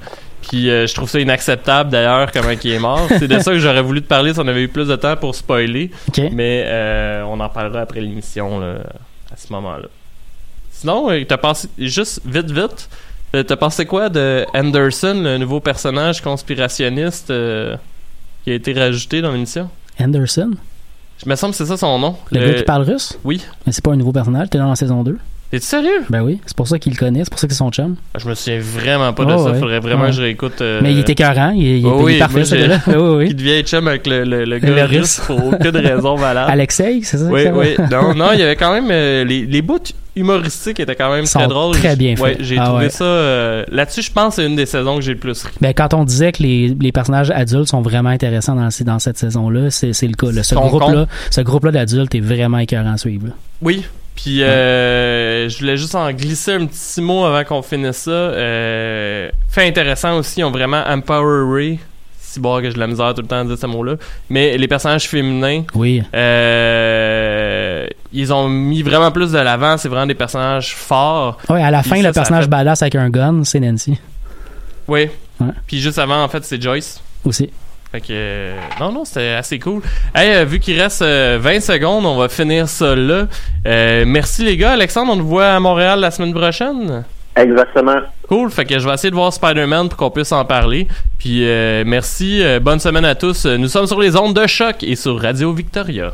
F: Puis euh, je trouve ça inacceptable d'ailleurs comment il est mort. C'est de ça que j'aurais voulu te parler si on avait eu plus de temps pour spoiler. Mais euh, on en parlera après l'émission à ce moment-là. Sinon, euh, t'as pensé juste vite vite. euh, T'as pensé quoi de Anderson, le nouveau personnage conspirationniste euh, qui a été rajouté dans l'émission?
D: Anderson,
F: Je me semble que c'est ça son nom.
D: le
F: Le-
D: gars qui parle russe,
F: Oui.
D: mais c'est pas un nouveau personnage, t'es dans la saison 2.
F: T'es sérieux?
D: Ben oui, c'est pour ça qu'il le connaît, c'est pour ça que c'est son chum.
F: Je me souviens vraiment pas de
D: Oh,
F: ça.
D: ouais.
F: Faudrait vraiment
D: Ouais.
F: que je réécoute. euh,
D: Mais il est écœurant, il, il est,
F: Oh
D: il est parfait, ce gars-là. Oui, oui.
F: devient chum avec le, le, le gars
D: russe
F: pour aucune raison valable.
D: Alexei, c'est ça?
F: Oui,
D: ça
F: oui. Non, non, il y avait quand même euh, les, les bouts humoristique était quand même
D: Sont
F: très drôle.
D: très bien
F: Ouais, j'ai
D: Ah
F: trouvé
D: ouais.
F: ça. euh, Là-dessus, je pense que c'est une des saisons que j'ai le plus ri.
D: Ben, quand on disait que les, les personnages adultes sont vraiment intéressants dans, cette saison-là, c'est c'est le cas. là. Ce groupe-là ce groupe-là d'adultes est vraiment écœurant à suivre.
F: Oui. Puis euh, je voulais juste en glisser un petit mot avant qu'on finisse ça. Euh, fait intéressant aussi, ils ont vraiment empower Ray. Si bon que j'ai de la misère tout le temps à dire ce mot-là. Mais les personnages féminins,
D: Oui.
F: euh, ils ont mis vraiment plus de l'avant. C'est vraiment des personnages forts.
D: Ouais, à la
F: Puis
D: fin,
F: ça,
D: le personnage
F: fait-
D: badass avec un gun, c'est Nancy.
F: Oui.
D: Ouais.
F: Puis juste avant, en fait, c'est Joyce.
D: Aussi.
F: Fait que euh, non non c'était assez cool. Hey, euh, vu qu'il reste euh, 20 secondes, on va finir ça là. Euh, merci les gars, Alexandre, on nous voit à Montréal la semaine prochaine?
E: Exactement.
F: Cool, fait que je vais essayer de voir Spider-Man pour qu'on puisse en parler. Puis euh, merci, euh, bonne semaine à tous. Nous sommes sur les ondes de choc et sur Radio Victoria.